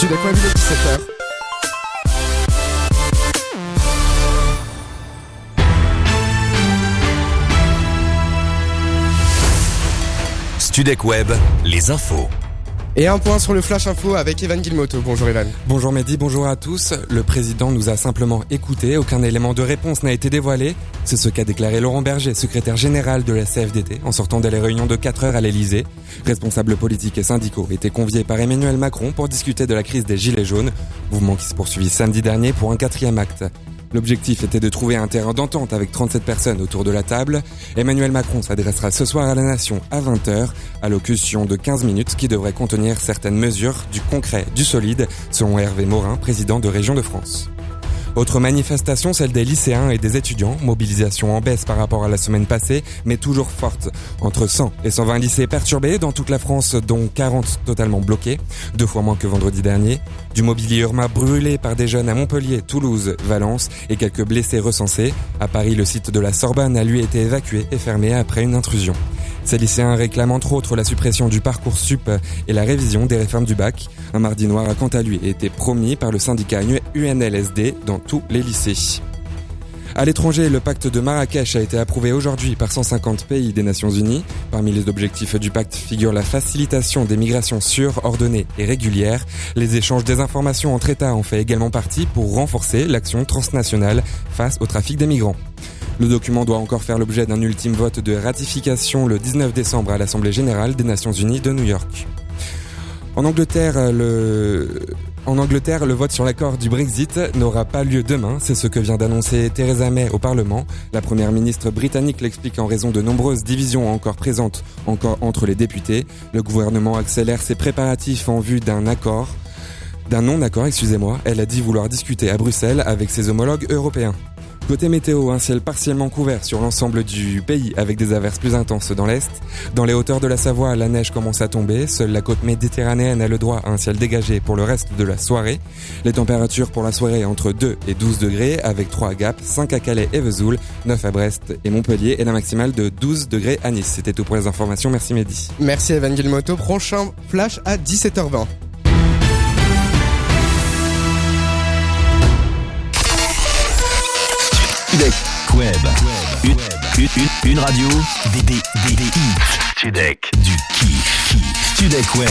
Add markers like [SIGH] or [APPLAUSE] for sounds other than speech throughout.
Studek Web, il est 17h. Studek Web, les infos. Et un point sur le Flash Info avec Evan Guilmoto. Bonjour Evan. Bonjour Mehdi, bonjour à tous. Le président nous a simplement écoutés, aucun élément de réponse n'a été dévoilé. C'est ce qu'a déclaré Laurent Berger, secrétaire général de la CFDT, en sortant de la réunion de 4 heures à l'Elysée. Responsables politiques et syndicaux étaient conviés par Emmanuel Macron pour discuter de la crise des Gilets jaunes, mouvement qui se poursuivit samedi dernier pour un quatrième acte. L'objectif était de trouver un terrain d'entente avec 37 personnes autour de la table. Emmanuel Macron s'adressera ce soir à la nation à 20h, allocution de 15 minutes qui devrait contenir certaines mesures, du concret, du solide, selon Hervé Morin, président de Région de France. Autre manifestation, celle des lycéens et des étudiants. Mobilisation en baisse par rapport à la semaine passée, mais toujours forte. Entre 100 et 120 lycées perturbés dans toute la France, dont 40 totalement bloqués, deux fois moins que vendredi dernier. Du mobilier urbain brûlé par des jeunes à Montpellier, Toulouse, Valence et quelques blessés recensés. À Paris, le site de la Sorbonne a lui été évacué et fermé après une intrusion. Ces lycéens réclament entre autres la suppression du parcours sup et la révision des réformes du bac. Un mardi noir a quant à lui été promis par le syndicat UNLSD dans tous les lycées. À l'étranger, le pacte de Marrakech a été approuvé aujourd'hui par 150 pays des Nations Unies. Parmi les objectifs du pacte figure la facilitation des migrations sûres, ordonnées et régulières. Les échanges des informations entre États en fait également partie pour renforcer l'action transnationale face au trafic des migrants. Le document doit encore faire l'objet d'un ultime vote de ratification le 19 décembre à l'Assemblée générale des Nations Unies de New York. En Angleterre, le, en Angleterre, le vote sur l'accord du Brexit n'aura pas lieu demain. C'est ce que vient d'annoncer Theresa May au Parlement. La première ministre britannique l'explique en raison de nombreuses divisions encore présentes entre les députés. Le gouvernement accélère ses préparatifs en vue d'un accord. D'un non-accord, excusez-moi. Elle a dit vouloir discuter à Bruxelles avec ses homologues européens. Côté météo, un ciel partiellement couvert sur l'ensemble du pays avec des averses plus intenses dans l'est. Dans les hauteurs de la Savoie, la neige commence à tomber. Seule la côte méditerranéenne a le droit à un ciel dégagé pour le reste de la soirée. Les températures pour la soirée entre 2 et 12 degrés avec 3 à Gap, 5 à Calais et Vesoul, 9 à Brest et Montpellier et la maximale de 12 degrés à Nice. C'était tout pour les informations. Merci Mehdi. Merci Evan. Prochain flash à 17h20. Studek Web. Une, une, une, une radio. Des, des, des, des hits. Studek. Du kiff. kiff. Studek Web.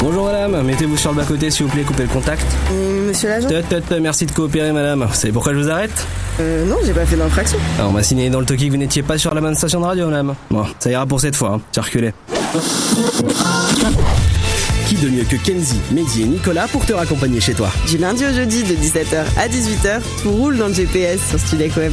Bonjour madame, mettez-vous sur le bas-côté s'il vous plaît, coupez le contact. Euh, Monsieur l'agent Tut, tut, tut, merci de coopérer madame. Vous savez pourquoi je vous arrête euh, Non, j'ai pas fait d'infraction. Alors on m'a signé dans le toki que vous n'étiez pas sur la bonne station de radio madame. Bon, ça ira pour cette fois, hein. circulez. Qui de mieux que Kenzie, Mehdi et Nicolas pour te raccompagner chez toi Du lundi au jeudi de 17h à 18h, tout roule dans le GPS sur Studek Web.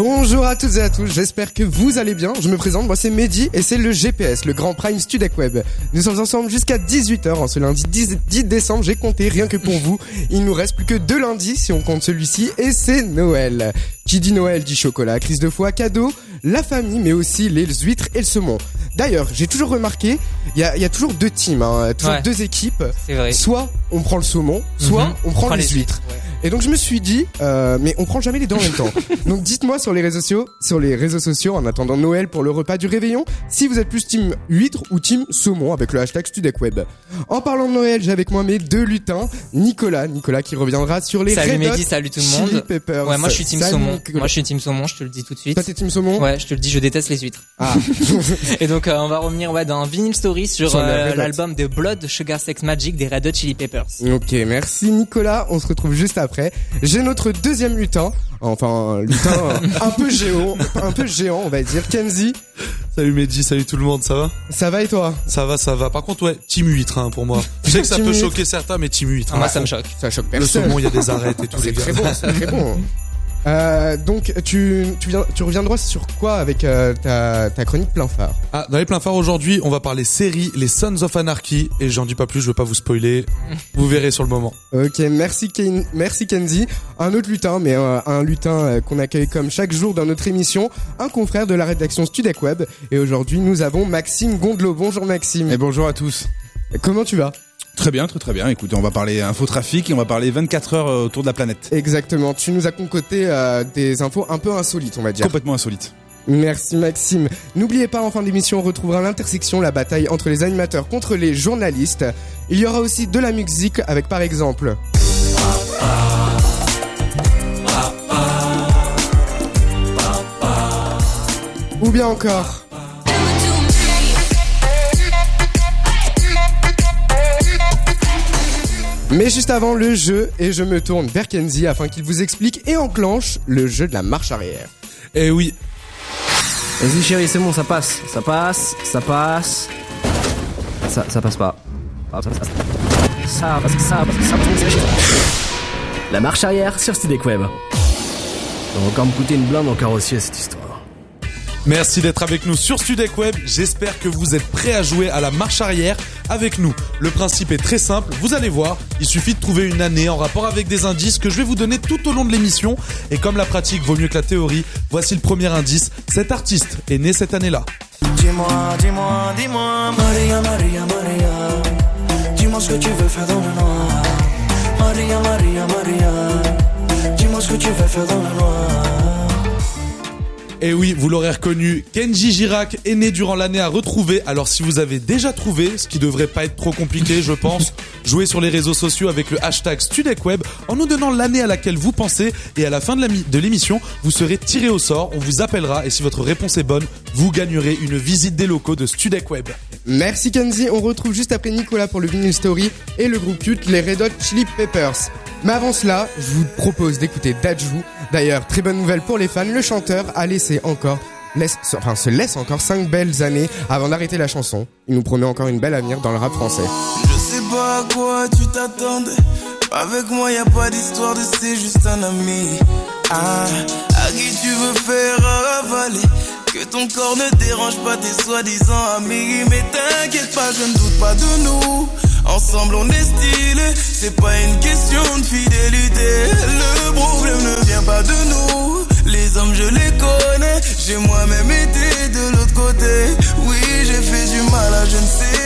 Bonjour à toutes et à tous, j'espère que vous allez bien. Je me présente, moi c'est Mehdi et c'est le GPS, le Grand Prime Studek Web. Nous sommes ensemble jusqu'à 18h en ce lundi 10, 10 décembre, j'ai compté rien que pour vous. Il nous reste plus que deux lundis si on compte celui-ci et c'est Noël. Qui dit Noël dit chocolat, crise de foie, cadeau, la famille mais aussi les huîtres et le saumon. D'ailleurs, j'ai toujours remarqué, il y a, il y a toujours deux teams, hein, toujours Ouais. deux équipes. C'est vrai. Soit on prend le saumon, soit Mhm. on prend, les, huîtres. Et donc je me suis dit, euh, mais on prend jamais les deux en même temps. [LAUGHS] Donc dites-moi sur les réseaux sociaux, sur les réseaux sociaux, en attendant Noël pour le repas du réveillon, si vous êtes plus team huître ou team saumon avec le hashtag StudecWeb. En parlant de Noël, j'ai avec moi mes deux lutins, Nicolas, Nicolas qui reviendra sur les Salut Mehdi, salut tout le Chili monde. Peppers. Ouais, moi je suis team saumon. Nicolas. Moi je suis team saumon, je te le dis tout de suite. Toi t'es team saumon? Ouais, je te le dis, je déteste les huîtres. Ah. [LAUGHS] Et donc euh, on va revenir ouais d'un vinyl story sur, euh, l'album de Blood Sugar Sex Magic des Red Hot Chili Peppers. Ok, merci Nicolas. On se retrouve juste après. J'ai notre deuxième lutin, enfin lutin un peu géant, un peu géant, on va dire. Kenzie, Salut Mehdi, salut tout le monde, ça va? Ça va et toi? Ça va, ça va. Par contre, ouais, team huître hein, pour moi. Je sais que ça peut choquer certains, mais team huître. Ah, moi hein. ça me choque. Ça choque Le personne. saumon, il y a des arêtes et tout, C'est les gars. très bon, c'est très bon. Euh, donc tu tu, viens, tu reviendras sur quoi avec euh, ta, ta chronique plein phare Ah, dans les pleins phares aujourd'hui, on va parler série Les Sons of Anarchy. Et j'en dis pas plus, je veux pas vous spoiler. Vous verrez sur le moment. Ok, merci Ken, merci Kenzie. Un autre lutin, mais euh, un lutin euh, qu'on accueille comme chaque jour dans notre émission, un confrère de la rédaction Studec Web. Et aujourd'hui, nous avons Maxime Gondelot. Bonjour Maxime. Et bonjour à tous. Comment tu vas? Très bien, très très bien. Écoutez, on va parler infotrafic et on va parler 24 heures euh, autour de la planète. Exactement. Tu nous as concocté euh, des infos un peu insolites, on va dire. Complètement insolite. Merci Maxime. N'oubliez pas en fin d'émission on retrouvera l'intersection, la bataille entre les animateurs contre les journalistes. Il y aura aussi de la musique avec par exemple ou bien encore Mais juste avant le jeu, et je me tourne vers Kenzie afin qu'il vous explique et enclenche le jeu de la marche arrière. Eh oui, Vas-y chérie, c'est bon, ça passe. Ça passe, ça passe. Ça, ça passe pas. Ah, ça, ça, ça, ça passe, ça passe, ça passe. La marche arrière sur Studek Web. Ça va encore me coûter une blinde en carrossier cette histoire. Merci d'être avec nous sur Studek Web. J'espère que vous êtes prêts à jouer à la marche arrière avec nous. Le principe est très simple. Vous allez voir, il suffit de trouver une année en rapport avec des indices que je vais vous donner tout au long de l'émission. Et comme la pratique vaut mieux que la théorie, voici le premier indice. Cet artiste est né cette année-là. Dis-moi, dis-moi, dis-moi, Maria, Maria, Maria. Dis-moi ce que tu veux faire dans le noir. Maria, Maria, Maria. Dis-moi ce que tu veux faire dans le noir. Et oui, vous l'aurez reconnu, Kenji Girac est né durant l'année à retrouver. Alors si vous avez déjà trouvé, ce qui devrait pas être trop compliqué, je pense, [LAUGHS] jouez sur les réseaux sociaux avec le hashtag StudecWeb en nous donnant l'année à laquelle vous pensez et à la fin de l'émission, vous serez tiré au sort, on vous appellera et si votre réponse est bonne, vous gagnerez une visite des locaux de StudecWeb. Merci Kenzie, on retrouve juste après Nicolas pour le Vinyl Story et le groupe culte les Red Hot Chili Peppers. Mais avant cela, je vous propose d'écouter Dajou. D'ailleurs, très bonne nouvelle pour les fans, le chanteur a laissé encore laisse, enfin, se laisse encore 5 belles années avant d'arrêter la chanson. Il nous promet encore une belle avenir dans le rap français. Je sais pas à quoi tu t'attendais. Avec moi, y a pas d'histoire de c'est juste un ami. Ah, à qui tu veux faire avaler? Que ton corps ne dérange pas tes soi-disant amis. Mais t'inquiète pas, je ne doute pas de nous. Ensemble, on est stylé. C'est pas une question de fidélité. Le problème ne vient pas de nous. Les hommes, je les connais. J'ai moi-même été de l'autre côté. Oui, j'ai fait du mal à je ne sais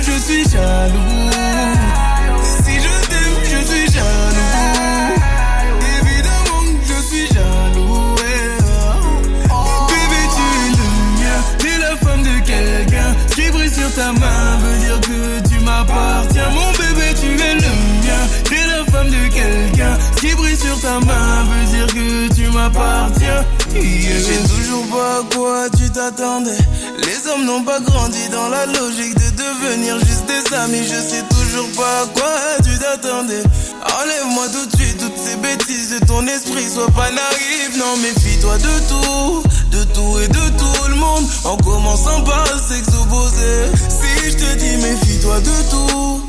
Je suis jaloux. Si je t'aime, je suis jaloux. Évidemment je suis jaloux. Bébé, tu es le mien. T'es la femme de quelqu'un. Qui brille sur ta main veut dire que tu m'appartiens. Mon bébé, tu es le mien. T'es la femme de quelqu'un. Qui brille sur ta main veut dire que tu m'appartiens. Je sais toujours pas à quoi tu t'attendais. Les hommes n'ont pas grandi dans la logique de devenir juste des amis. Je sais toujours pas à quoi tu t'attendais. Enlève-moi tout de suite toutes ces bêtises de ton esprit. Sois pas naïf, non, méfie-toi de tout. De tout et de tout le monde. En commençant par opposé. Si je te dis méfie-toi de tout.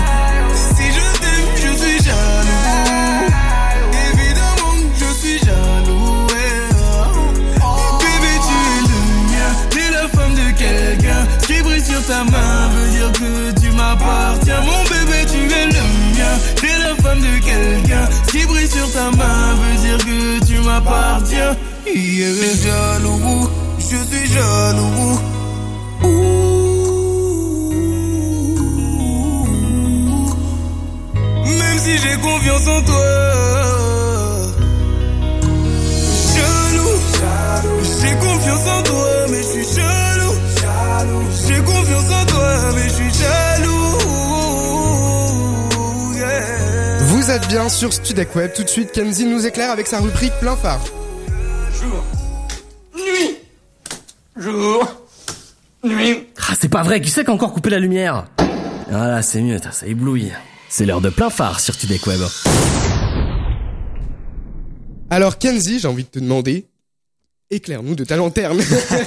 Ta main veut dire que tu m'appartiens. Mon bébé, tu es le mien. T'es la femme de quelqu'un. Qui brille sur ta main veut dire que tu m'appartiens. Je suis jaloux. Je suis jaloux. Même si j'ai confiance en toi. Jaloux, j'ai confiance en toi, mais je suis Vous êtes bien sur Studek Web. Tout de suite, Kenzie nous éclaire avec sa rubrique plein phare. Jour. Nuit. Jour. Nuit. Ah, c'est pas vrai, qui c'est qui a encore coupé la lumière? Voilà, c'est mieux, ça éblouit. C'est l'heure de plein phare sur Tudek Web. Alors Kenzie, j'ai envie de te demander, éclaire-nous de ta lanterne.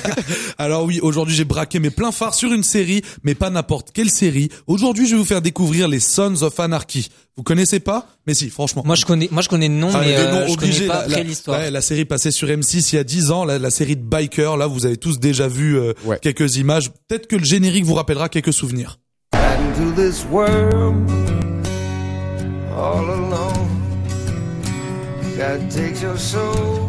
[LAUGHS] Alors oui, aujourd'hui j'ai braqué mes pleins phares sur une série, mais pas n'importe quelle série. Aujourd'hui, je vais vous faire découvrir les Sons of Anarchy. Vous connaissez pas? Mais si, franchement. Moi je connais, moi je connais le nom, Ah, mais euh, je connais pas la- après la- l'histoire. ouais, la série passée sur M6 il y a 10 ans, la, la série de Biker, là vous avez tous déjà vu euh, quelques images. Peut-être que le générique vous rappellera quelques souvenirs. into this world all alone. God takes your soul,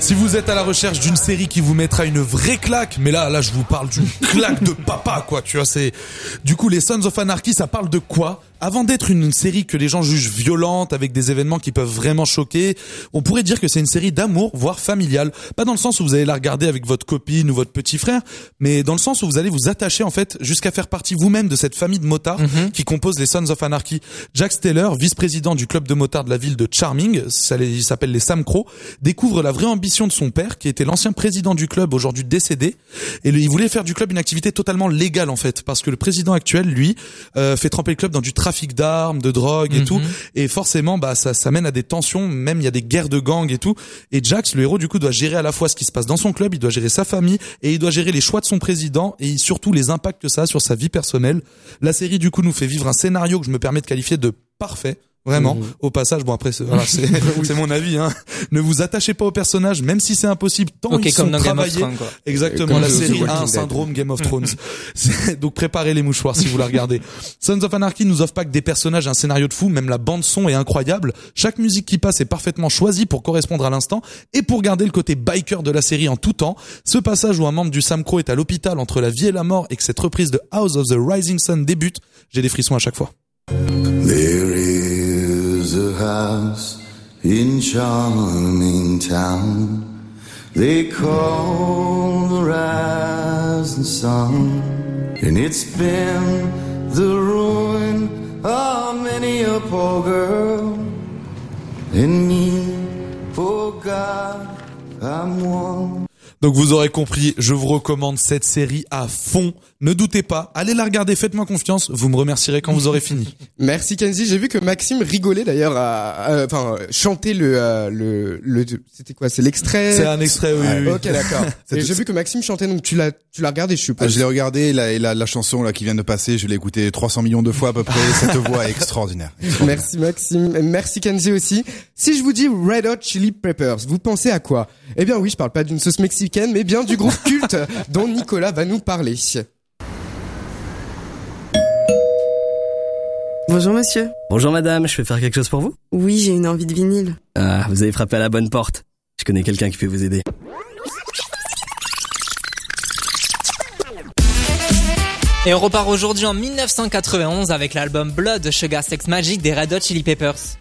Si vous êtes à la recherche d'une série qui vous mettra une vraie claque, mais là, là, je vous parle d'une [LAUGHS] claque de papa, quoi, tu vois, c'est, du coup, les Sons of Anarchy, ça parle de quoi? Avant d'être une série que les gens jugent violente, avec des événements qui peuvent vraiment choquer, on pourrait dire que c'est une série d'amour, voire familiale. Pas dans le sens où vous allez la regarder avec votre copine ou votre petit frère, mais dans le sens où vous allez vous attacher, en fait, jusqu'à faire partie vous-même de cette famille de motards qui compose les Sons of Anarchy. Jack Steller, vice-président du club de motards de la ville de Charming, ça les- il s'appelle les Sam Crow, découvre la vraie ambition de son père, qui était l'ancien président du club, aujourd'hui décédé, et il voulait faire du club une activité totalement légale en fait, parce que le président actuel, lui, euh, fait tremper le club dans du trafic d'armes, de drogue et Mhm. tout, et forcément, bah ça, ça mène à des tensions, même il y a des guerres de gangs et tout. Et Jax, le héros du coup, doit gérer à la fois ce qui se passe dans son club, il doit gérer sa famille et il doit gérer les choix de son président et surtout les impacts que ça a sur sa vie personnelle. La série du coup nous fait vivre un scénario que je me permets de qualifier de parfait. Vraiment. Mhm. Au passage, bon après, c'est voilà, [LAUGHS] c'est c'est mon avis. Hein. Ne vous attachez pas aux personnages, même si c'est impossible, tant Ok, ils comme sont dans Game of travaillés. Thrones, quoi. Exactement. Comme la The série a un syndrome Game of [LAUGHS] Thrones. C'est- Donc préparez les mouchoirs si vous la regardez. Sons of Anarchy nous offre pas que des personnages, et un scénario de fou, même la bande son est incroyable. Chaque musique qui passe est parfaitement choisie pour correspondre à l'instant et pour garder le côté biker de la série en tout temps. Ce passage où un membre du Sam Crow est à l'hôpital entre la vie et la mort et que cette reprise de House of the Rising Sun débute, j'ai des frissons à chaque fois. There is a house in charming town they call the rising sun, and it's been the ruin of many a poor girl and me. Oh God, I'm one. Donc vous aurez compris, je vous recommande cette série à fond. Ne doutez pas, allez la regarder, faites-moi confiance, vous me remercierez quand vous aurez fini. [LAUGHS] Merci Kenzie. J'ai vu que Maxime rigolait d'ailleurs à, enfin, chanter le, euh, le, le, c'était quoi C'est l'extrait? C'est un extrait, oui, oui. Ok, d'accord. [LAUGHS] Et j'ai vu que Maxime chantait, donc tu l'as, tu l'as regardé, je Ah, suppose. je l'ai regardé, la, et la, la chanson là qui vient de passer, je l'ai écoutée 300 millions de fois à peu près. [LAUGHS] Cette voix est extraordinaire. Merci Maxime, merci Kenzie aussi. Si je vous dis Red Hot Chili Peppers, vous pensez à quoi? Eh bien oui, je parle pas d'une sauce mexicaine, mais bien du groupe culte dont Nicolas va nous parler. Bonjour monsieur. Bonjour madame, je peux faire quelque chose pour vous Oui, j'ai une envie de vinyle. Ah, vous avez frappé à la bonne porte. Je connais quelqu'un qui peut vous aider. Et on repart aujourd'hui en 1991 avec l'album Blood Sugar Sex Magic des Red Hot Chili Peppers.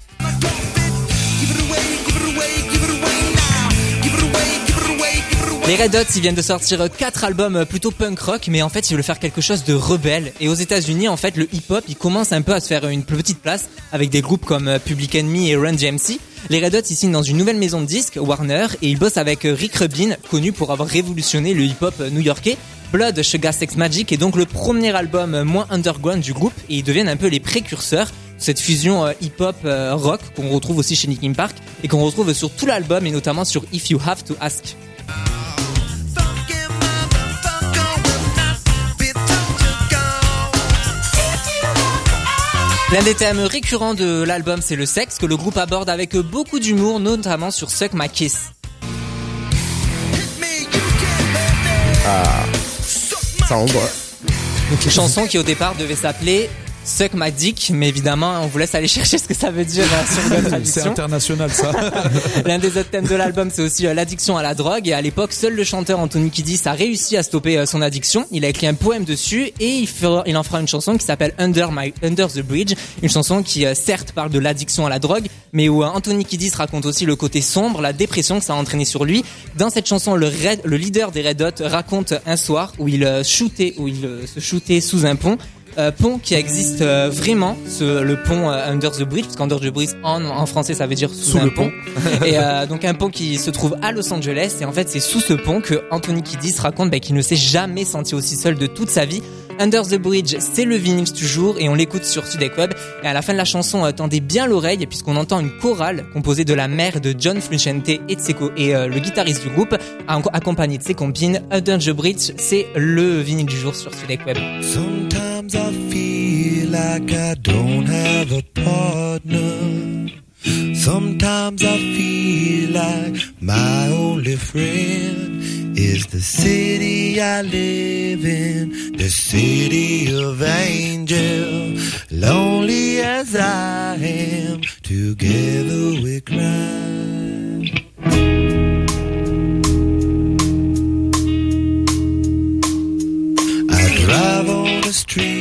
Les Red Hot, ils viennent de sortir quatre albums plutôt punk rock, mais en fait, ils veulent faire quelque chose de rebelle. Et aux États-Unis, en fait, le hip-hop, il commence un peu à se faire une petite place avec des groupes comme Public Enemy et Run DMC. Les Red Hot, ils signent dans une nouvelle maison de disques, Warner, et ils bossent avec Rick Rubin, connu pour avoir révolutionné le hip-hop new-yorkais. Blood Sugar Sex Magic est donc le premier album moins underground du groupe, et ils deviennent un peu les précurseurs de cette fusion euh, hip-hop euh, rock qu'on retrouve aussi chez Linkin Park et qu'on retrouve sur tout l'album et notamment sur If You Have to Ask. L'un des thèmes récurrents de l'album, c'est le sexe que le groupe aborde avec beaucoup d'humour, notamment sur Suck My Kiss. Ah, ça envoie. Chanson qui au départ devait s'appeler Suck My Dick, mais évidemment, on vous laisse aller [LAUGHS] chercher ce que ça veut dire notre [LAUGHS] C'est international ça. [LAUGHS] L'un des autres thèmes de l'album, c'est aussi euh, l'addiction à la drogue. Et à l'époque, seul le chanteur Anthony Kiddis a réussi à stopper euh, son addiction. Il a écrit un poème dessus et il, fera- il en fera une chanson qui s'appelle Under My Under the Bridge, une chanson qui euh, certes parle de l'addiction à la drogue, mais où Anthony Kiddis raconte aussi le côté sombre, la dépression que ça a entraîné sur lui. Dans cette chanson, le, Red- le leader des Red Hot raconte un soir où il shootait, où il se shootait sous un pont. Euh, pont qui existe euh, vraiment, ce, le pont euh, Under the Bridge, parce qu'Under the Bridge en, en français ça veut dire sous, Sous un le pont. pont. et [LAUGHS] euh, donc un pont qui se trouve à Los Angeles, et en fait c'est sous ce pont que Anthony Kiddis raconte bah, qu'il ne s'est jamais senti aussi seul de toute sa vie. Under the Bridge, c'est le Vinix du jour et on l'écoute sur Sudek Web. Et à la fin de la chanson, euh, tendez bien l'oreille puisqu'on entend une chorale composée de la mère de John Frusciante et de ses co- et euh, le guitariste du groupe, ac- accompagné de ses compines. Under the Bridge, c'est le vinyle du jour sur Sudek Web. Sometimes I feel like I don't have a partner. Sometimes I feel like my only friend is the city I live in, the city of angel. Lonely as I am, together we cry. I drive on the streets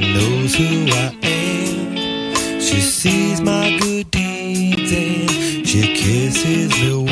she knows who I am. She sees my good deeds and she kisses me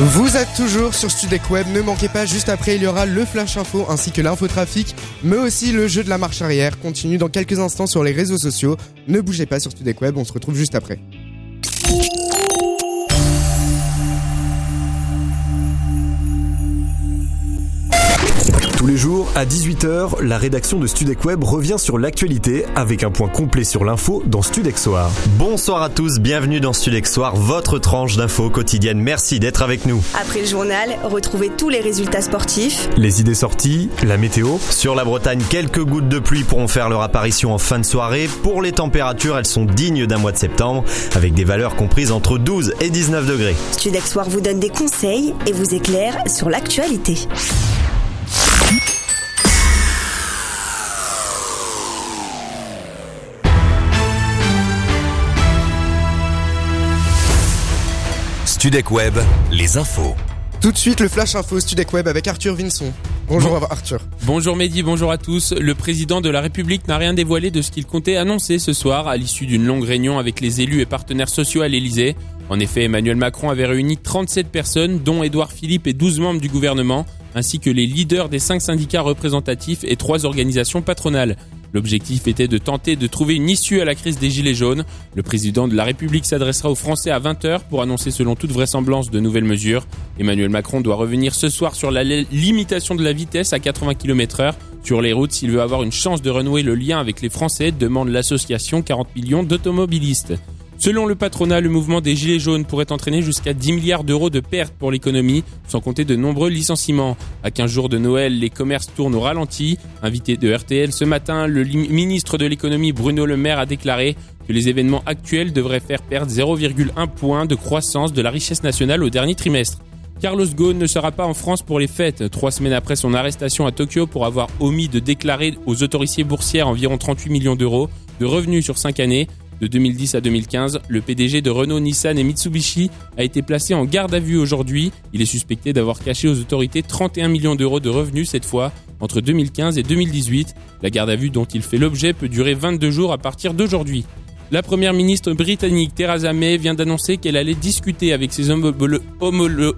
Vous êtes toujours sur Studek Web, ne manquez pas, juste après il y aura le Flash Info ainsi que l'infotrafic, mais aussi le jeu de la marche arrière, continue dans quelques instants sur les réseaux sociaux. Ne bougez pas sur Studek Web, on se retrouve juste après. Les jours, à 18h, la rédaction de Studec Web revient sur l'actualité avec un point complet sur l'info dans Studec Soir. Bonsoir à tous, bienvenue dans Studec Soir, votre tranche d'infos quotidienne. Merci d'être avec nous. Après le journal, retrouvez tous les résultats sportifs, Les idées sorties, la météo. Sur la Bretagne, quelques gouttes de pluie pourront faire leur apparition en fin de soirée. Pour les températures, elles sont dignes d'un mois de septembre, avec des valeurs comprises entre 12 et 19 degrés. Studex Soir vous donne des conseils et vous éclaire sur l'actualité. Studec Web, les infos. Tout de suite, le Flash Info Studec Web avec Arthur Vinson. Bonjour Arthur. Bonjour Mehdi, bonjour à tous. Le président de la République n'a rien dévoilé de ce qu'il comptait annoncer ce soir à l'issue d'une longue réunion avec les élus et partenaires sociaux à l'Elysée. En effet, Emmanuel Macron avait réuni 37 personnes, dont Édouard Philippe et 12 membres du gouvernement, ainsi que les leaders des 5 syndicats représentatifs et 3 organisations patronales. L'objectif était de tenter de trouver une issue à la crise des Gilets jaunes. Le président de la République s'adressera aux Français à 20h pour annoncer selon toute vraisemblance de nouvelles mesures. Emmanuel Macron doit revenir ce soir sur la limitation de la vitesse à 80 km heure sur les routes s'il veut avoir une chance de renouer le lien avec les Français, demande l'association 40 millions d'automobilistes. Selon le patronat, le mouvement des Gilets jaunes pourrait entraîner jusqu'à 10 milliards d'euros de pertes pour l'économie, sans compter de nombreux licenciements. À 15 jours de Noël, les commerces tournent au ralenti. Invité de RTL ce matin, le ministre de l'économie Bruno Le Maire a déclaré que les événements actuels devraient faire perdre 0,1 point de croissance de la richesse nationale au dernier trimestre. Carlos Ghosn ne sera pas en France pour les fêtes. Trois semaines après son arrestation à Tokyo pour avoir omis de déclarer aux autorités boursières environ 38 millions d'euros de revenus sur 5 années, de 2010 à 2015, le PDG de Renault, Nissan et Mitsubishi a été placé en garde à vue aujourd'hui. Il est suspecté d'avoir caché aux autorités 31 millions d'euros de revenus cette fois entre 2015 et 2018. La garde à vue dont il fait l'objet peut durer 22 jours à partir d'aujourd'hui. La première ministre britannique Theresa May vient d'annoncer qu'elle allait discuter avec ses homologues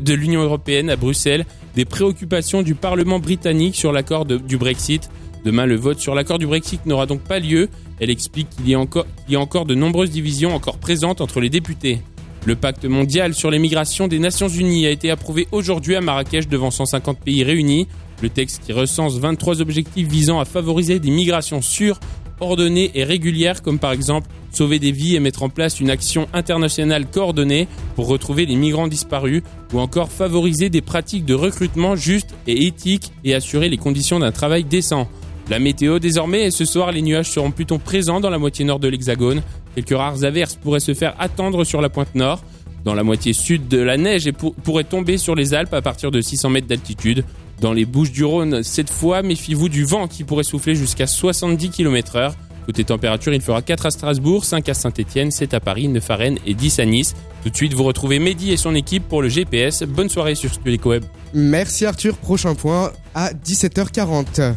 de l'Union européenne à Bruxelles des préoccupations du Parlement britannique sur l'accord du Brexit. Demain, le vote sur l'accord du Brexit n'aura donc pas lieu. Elle explique qu'il y, a encore, de nombreuses divisions encore présentes entre les députés. Le pacte mondial sur les migrations des Nations Unies a été approuvé aujourd'hui à Marrakech devant 150 pays réunis. Le texte qui recense 23 objectifs visant à favoriser des migrations sûres, ordonnées et régulières, comme par exemple sauver des vies et mettre en place une action internationale coordonnée pour retrouver les migrants disparus, ou encore favoriser des pratiques de recrutement justes et éthiques et assurer les conditions d'un travail décent. La météo désormais, et ce soir les nuages seront plutôt présents dans la moitié nord de l'Hexagone. Quelques rares averses pourraient se faire attendre sur la pointe nord. Dans la moitié sud de la neige et pourrait tomber sur les Alpes à partir de 600 mètres d'altitude. Dans les Bouches du Rhône, cette fois, méfiez-vous du vent qui pourrait souffler jusqu'à 70 km heure. Côté température, il fera 4 à Strasbourg, 5 à Saint-Etienne, 7 à Paris, 9 à Rennes et 10 à Nice. Tout de suite, vous retrouvez Mehdi et son équipe pour le GPS. Bonne soirée sur Studio Web. Merci Arthur, prochain point à 17h40.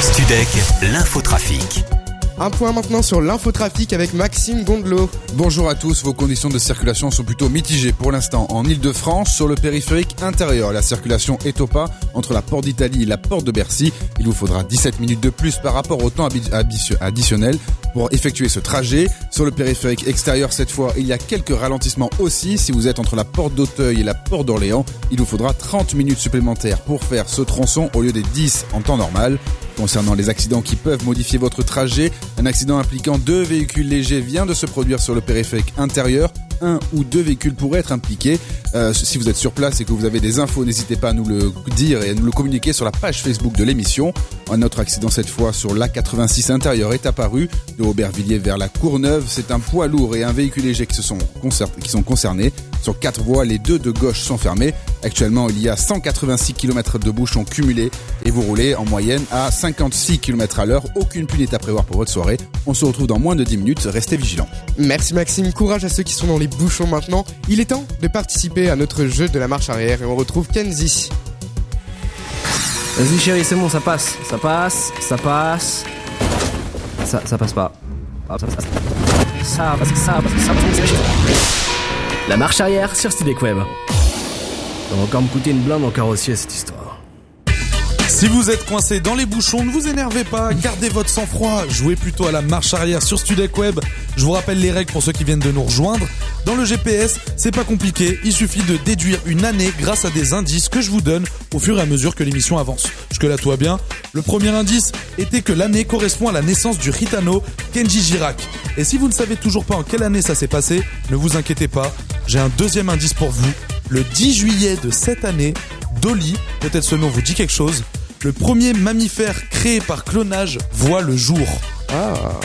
Studec, l'infotrafic. Un point maintenant sur l'infotrafic avec Maxime Gondelot. Bonjour à tous, vos conditions de circulation sont plutôt mitigées pour l'instant en Ile-de-France sur le périphérique intérieur. La circulation est au pas entre la porte d'Italie et la porte de Bercy. Il vous faudra 17 minutes de plus par rapport au temps additionnel pour effectuer ce trajet. Sur le périphérique extérieur cette fois, il y a quelques ralentissements aussi. Si vous êtes entre la porte d'Auteuil et la porte d'Orléans, il vous faudra 30 minutes supplémentaires pour faire ce tronçon au lieu des 10 en temps normal. Concernant les accidents qui peuvent modifier votre trajet, un accident impliquant deux véhicules légers vient de se produire sur le périphérique intérieur. Un ou deux véhicules pourraient être impliqués. Euh, si vous êtes sur place et que vous avez des infos, n'hésitez pas à nous le dire et à nous le communiquer sur la page Facebook de l'émission. Un autre accident cette fois sur l'A86 intérieur est apparu de Aubervilliers vers la Courneuve. C'est un poids lourd et un véhicule léger qui, se sont, concernés. Sur quatre voies, les deux de gauche sont fermés. Actuellement, il y a 186 km de bouchons cumulés et vous roulez en moyenne à 56 km à l'heure. Aucune pluie n'est à prévoir pour votre soirée. On se retrouve dans moins de 10 minutes. Restez vigilants. Merci Maxime. Courage à ceux qui sont dans les bouchons maintenant. Il est temps de participer à notre jeu de la marche arrière et on retrouve Kenzie. Vas-y chérie, c'est bon, ça passe. Ça passe, ça passe. Ça, ça passe pas. Ah, Ça, ça, ça, passe, ça, ça, passe. La marche arrière sur Studec Web. Va encore me coûter une blinde en carrossier cette histoire. Si vous êtes coincé dans les bouchons, ne vous énervez pas, gardez votre sang-froid, jouez plutôt à la marche arrière sur Studec Web. Je vous rappelle les règles pour ceux qui viennent de nous rejoindre. Dans le GPS, c'est pas compliqué, il suffit de déduire une année grâce à des indices que je vous donne au fur et à mesure que l'émission avance. Jusque là, tout va bien. Le premier indice était que l'année correspond à la naissance du Ritano Kenji Girac. Et si vous ne savez toujours pas en quelle année ça s'est passé, ne vous inquiétez pas, j'ai un deuxième indice pour vous. Le 10 juillet de cette année, Dolly, peut-être ce nom vous dit quelque chose, le premier mammifère créé par clonage voit le jour.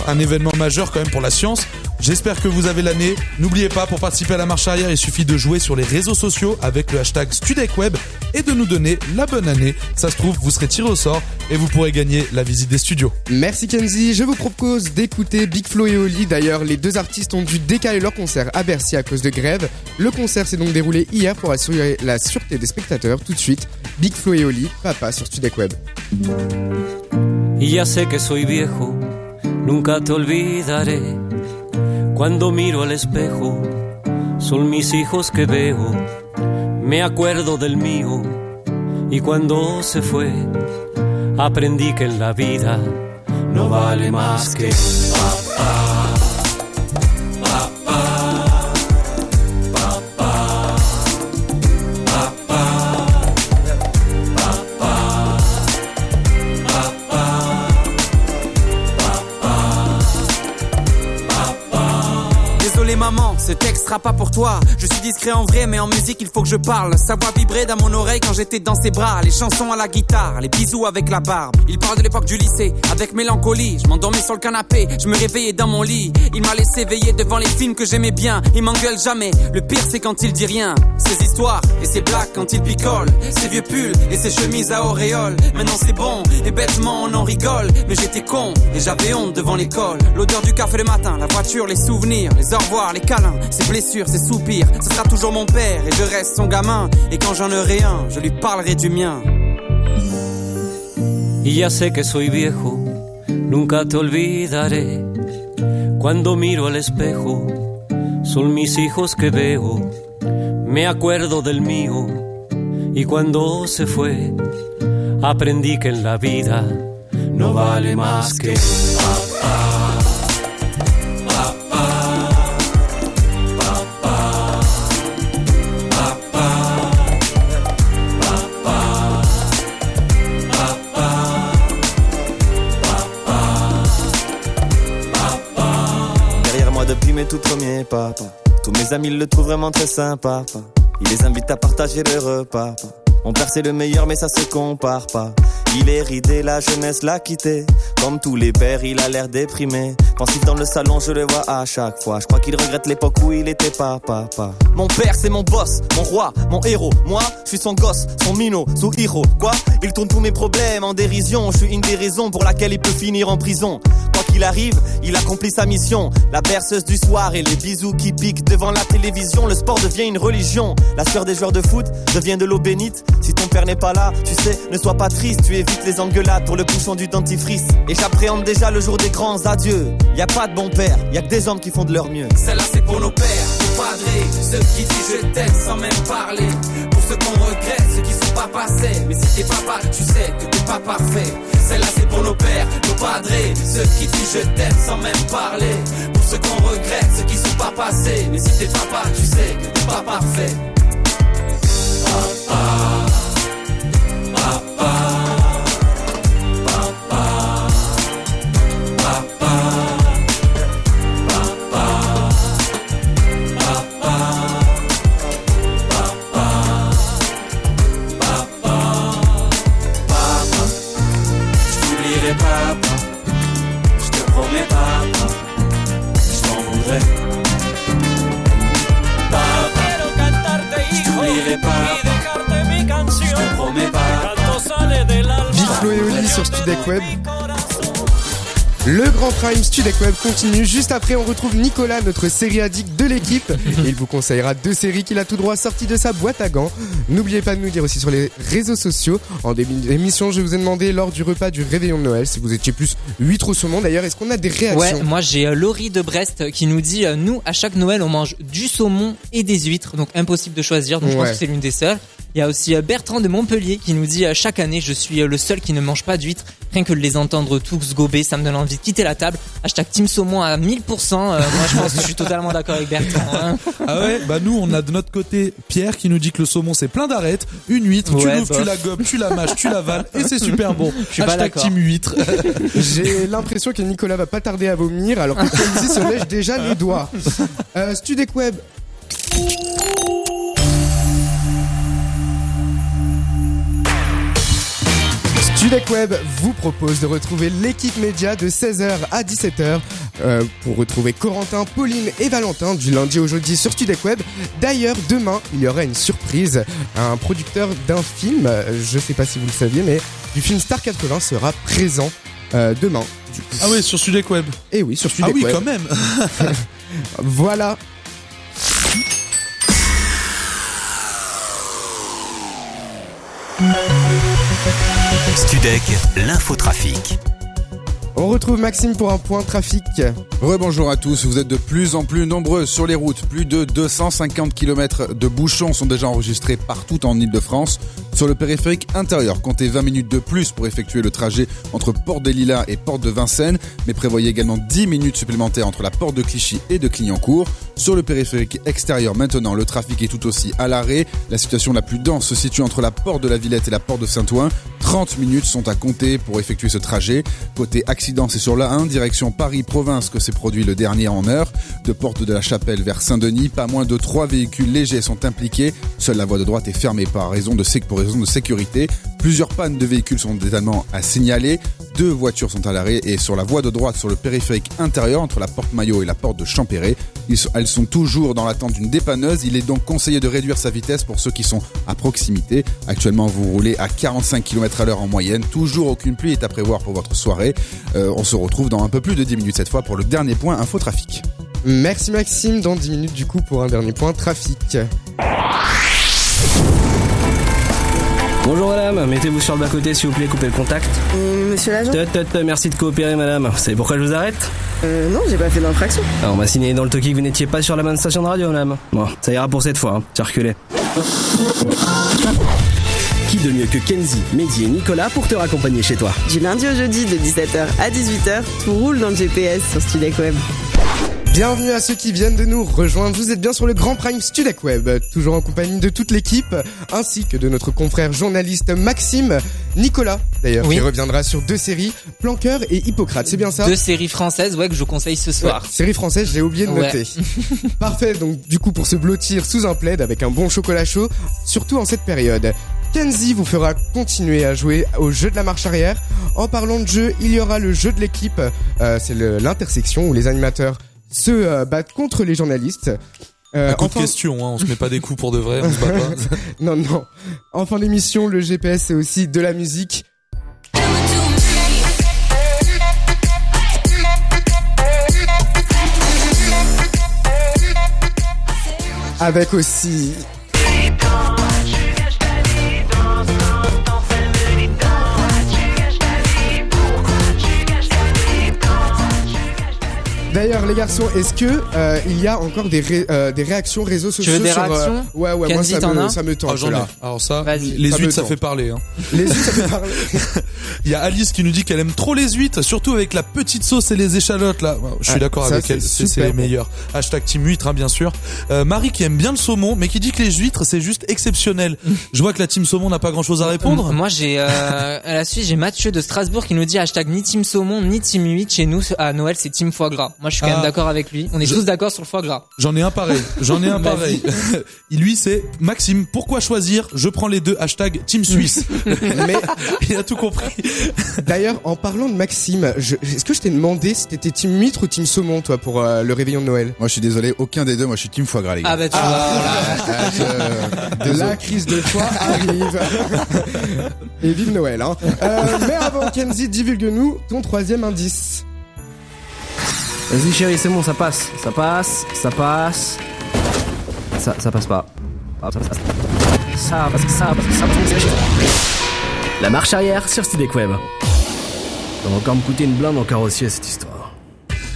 Un événement majeur quand même pour la science. J'espère que vous avez l'année. N'oubliez pas, pour participer à la marche arrière, il suffit de jouer sur les réseaux sociaux avec le hashtag StudecWeb et de nous donner la bonne année. Ça se trouve, vous serez tiré au sort et vous pourrez gagner la visite des studios. Merci Kenzie, je vous propose d'écouter Big Flo et Oli. D'ailleurs, les deux artistes ont dû décaler leur concert à Bercy à cause de grève. Le concert s'est donc déroulé hier pour assurer la sûreté des spectateurs. Tout de suite, Big Flo et Oli, papa sur Studek Web. Y ya sé que soy viejo, nunca te olvidaré. Cuando miro al espejo, son mis hijos que veo. Me acuerdo del mío y cuando se fue, aprendí que en la vida no vale más que papá. Sera pas pour toi. Je suis discret en vrai, mais en musique il faut que je parle. Sa voix vibrait dans mon oreille quand j'étais dans ses bras. Les chansons à la guitare, les bisous avec la barbe. Il parle de l'époque du lycée, avec mélancolie. Je m'endormais sur le canapé, je me réveillais dans mon lit. Il m'a laissé veiller devant les films que j'aimais bien. Il m'engueule jamais. Le pire c'est quand il dit rien. Ses histoires et ses blagues quand il picole. Ses vieux pulls et ses chemises à auréole. Maintenant c'est bon et bêtement on en rigole. Mais j'étais con et j'avais honte devant l'école. L'odeur du café le matin, la voiture, les souvenirs, les au revoir, les câlins, ses blessures, ses soupirs. Ce sera toujours mon père et je reste son gamin. Et quand j'en aurai un, je lui parlerai du mien. Y ya sé que soy viejo, nunca te olvidaré. Cuando miro al espejo, son mis hijos que veo. Me acuerdo del mío y cuando se fue, aprendí que en la vida no vale más que Tous mes amis le trouvent vraiment très sympa. Il les invite à partager le repas. pas. Mon père c'est le meilleur mais ça se compare pas. Il est ridé, la jeunesse l'a quitté. Comme tous les pères, il a l'air déprimé. Pensif dans le salon, je le vois à chaque fois. Je crois qu'il regrette l'époque où il était pas papa. Mon père c'est mon boss, mon roi, mon héros. Moi, je suis son gosse, son minot, son héros. Quoi? Il tourne tous mes problèmes en dérision. Je suis une des raisons pour laquelle il peut finir en prison. Quoi qu'il arrive, il accomplit sa mission. La berceuse du soir et les bisous qui piquent devant la télévision. Le sport devient une religion. La sueur des joueurs de foot devient de l'eau bénite. Si ton père n'est pas là, tu sais, ne sois pas triste. Tu évites les engueulades pour le bouchon du dentifrice. Et j'appréhende déjà le jour des grands adieux. Y a pas de bon père, y a que des hommes qui font de leur mieux. Celle-là c'est pour nos pères, nos padrés, ceux qui disent je t'aime sans même parler. Pour ceux qu'on regrette, ceux qui sont pas passés. Mais si t'es papa, tu sais que t'es pas parfait. Celle-là c'est pour nos pères, nos padrés, ceux qui disent je t'aime sans même parler. Pour ceux qu'on regrette, ceux qui sont pas passés. Mais si t'es papa, tu sais que t'es pas parfait. Papa. Papa. Grand Prime Studek Web continue. Juste après, on retrouve Nicolas, notre série addict de l'équipe. Il vous conseillera deux séries qu'il a tout droit sorties de sa boîte à gants. N'oubliez pas de nous dire aussi sur les réseaux sociaux. En début d'émission, je vous ai demandé lors du repas du réveillon de Noël si vous étiez plus huître au saumon. D'ailleurs, est-ce qu'on a des réactions Ouais, moi j'ai euh, Laurie de Brest qui nous dit euh, nous à chaque Noël on mange du saumon et des huîtres donc impossible de choisir donc je pense Ouais. que c'est l'une des seules. Il y a aussi euh, Bertrand de Montpellier qui nous dit euh, chaque année je suis euh, le seul qui ne mange pas d'huîtres. Rien que de les entendre tous gober, ça me donne envie de quitter la table. Hashtag Team Saumon à 1000%. Euh, moi je pense que je suis totalement d'accord avec Bertrand. hein. Ah ouais, bah nous on a de notre côté Pierre qui nous dit que le saumon c'est plein d'arêtes, une huître, tu l'ouvres, tu bof. la gobes, tu la mâches, tu l'avales et c'est super bon. Je suis pas Hashtag team huître. [LAUGHS] J'ai l'impression que Nicolas va pas tarder à vomir alors que Kenzie se lèche déjà les doigts. Euh, Studek Web. Studek Web vous propose de retrouver l'équipe média de 16h à 17h euh, pour retrouver Corentin, Pauline et Valentin du lundi au jeudi sur Studek Web. D'ailleurs, demain, il y aura une surprise. Un producteur d'un film, euh, je sais pas si vous le saviez, mais du film Star 80 sera présent euh, demain. Du coup. Ah ouais, sur Sudek Web. Et oui, sur Ah Studek oui, Web. quand même. [LAUGHS] [LAUGHS] Voilà. Studek, l'infotrafic. On retrouve Maxime pour un point trafic. Rebonjour à tous, vous êtes de plus en plus nombreux sur les routes. Plus de 250 km de bouchons sont déjà enregistrés partout en Ile-de-France. Sur le périphérique intérieur, comptez 20 minutes de plus pour effectuer le trajet entre Porte des Lilas et Porte de Vincennes, mais prévoyez également 10 minutes supplémentaires entre la Porte de Clichy et de Clignancourt. Sur le périphérique extérieur maintenant, le trafic est tout aussi à l'arrêt. La situation la plus dense se situe entre la Porte de la Villette et la Porte de Saint-Ouen. 30 minutes sont à compter pour effectuer ce trajet. Côté accident, c'est sur la 1, direction Paris-Province que s'est produit le dernier en heure. De Porte de la Chapelle vers Saint-Denis, pas moins de 3 véhicules légers sont impliqués. Seule la voie de droite est fermée par raison de, pour raison de sécurité. Plusieurs pannes de véhicules sont également à signaler. Deux voitures sont à l'arrêt et sur la voie de droite sur le périphérique intérieur entre la porte Maillot et la porte de Champéret, sont- sont toujours dans l'attente d'une dépanneuse. Il est donc conseillé de réduire sa vitesse pour ceux qui sont à proximité. Actuellement, vous roulez à 45 km à l'heure en moyenne. Toujours aucune pluie est à prévoir pour votre soirée. Euh, on se retrouve dans un peu plus de 10 minutes cette fois pour le dernier point infotrafic. Merci Maxime, dans 10 minutes du coup pour un dernier point trafic. Bonjour madame, mettez-vous sur le bas-côté s'il vous plaît, coupez le contact. Euh, monsieur l'agent Tut, tut, tut, merci de coopérer madame. Vous savez pourquoi je vous arrête Euh, non, j'ai pas fait d'infraction. Ah, On m'a signé dans le toki que vous n'étiez pas sur la bonne station de radio madame. Bon, ça ira pour cette fois, hein. circulez. Qui de mieux que Kenzie, Mehdi et Nicolas pour te raccompagner chez toi Du lundi au jeudi de 17h à 18h, tout roule dans le GPS sur Studek Web. Bienvenue à ceux qui viennent de nous rejoindre. Vous êtes bien sur le Grand Prime Studek Web, toujours en compagnie de toute l'équipe, ainsi que de notre confrère journaliste Maxime, Nicolas d'ailleurs, Oui. qui reviendra sur deux séries, Planqueur et Hippocrate. C'est bien ça? Deux séries françaises, ouais, que je vous conseille ce soir. Ouais, série française, j'ai oublié de Ouais. noter. [LAUGHS] Parfait, donc du coup pour se blottir sous un plaid avec un bon chocolat chaud, surtout en cette période. Kenzie vous fera continuer à jouer au jeu de la marche arrière. En parlant de jeu, il y aura le jeu de l'équipe, euh, c'est l'intersection où les animateurs se euh, battent contre les journalistes. Euh, Un coup enfin- de question, hein, on se met pas des coups pour de vrai, on se bat pas. [LAUGHS] non, non. En fin d'émission, le GPS c'est aussi de la musique. Avec aussi D'ailleurs, les garçons, est-ce que euh, il y a encore des, ré- euh, des réactions réseaux sociaux veux des sur, euh, réactions Ouais, ouais, moi Kenzie, ça t'en me, as ça me tente. Ah, là. Alors ça, Vas-y. les Ça huîtres, ça tente. fait parler. Hein. [LAUGHS] Les huîtres, ça fait parler. [LAUGHS] Il y a Alice qui nous dit qu'elle aime trop les huîtres, surtout avec la petite sauce et les échalotes là. Je suis Ah, d'accord ça, avec elle, c'est les meilleurs. Hashtag team huître, hein, bien sûr. Euh, Marie qui aime bien le saumon, mais qui dit que les huîtres c'est juste exceptionnel. [LAUGHS] Je vois que la team saumon n'a pas grand chose à répondre. Moi j'ai euh, à la suite j'ai Mathieu de Strasbourg qui nous dit hashtag ni team saumon ni team 8 chez nous à Noël c'est team foie gras. Moi je suis quand Ah. même d'accord avec lui. On est Je- tous d'accord sur le foie gras. J'en ai un pareil. J'en ai un [LAUGHS] pareil. Il [LAUGHS] lui c'est Maxime. Pourquoi choisir Je prends les deux. Hashtag Team Suisse. [LAUGHS] Mais Il a tout compris. d'ailleurs, en parlant de Maxime, je- est-ce que je t'ai demandé si t'étais team huître ou team saumon, toi, pour euh, le réveillon de Noël? Moi, je suis désolé, aucun des deux. Moi, je suis team foie gras, les gars. Ah bah tu Ah, je- La crise de foie arrive. Et vive Noël, hein. Euh, mais avant, Kenzie, divulgue-nous ton troisième indice. Vas-y chérie, c'est bon, ça passe. Ça passe, ça passe. Ça, ça passe pas. Ah, ça, ça, ça, passe, ça, passe, ça, passe. La marche arrière sur Studek Web. Ça va encore me coûter une blinde en carrossier cette histoire.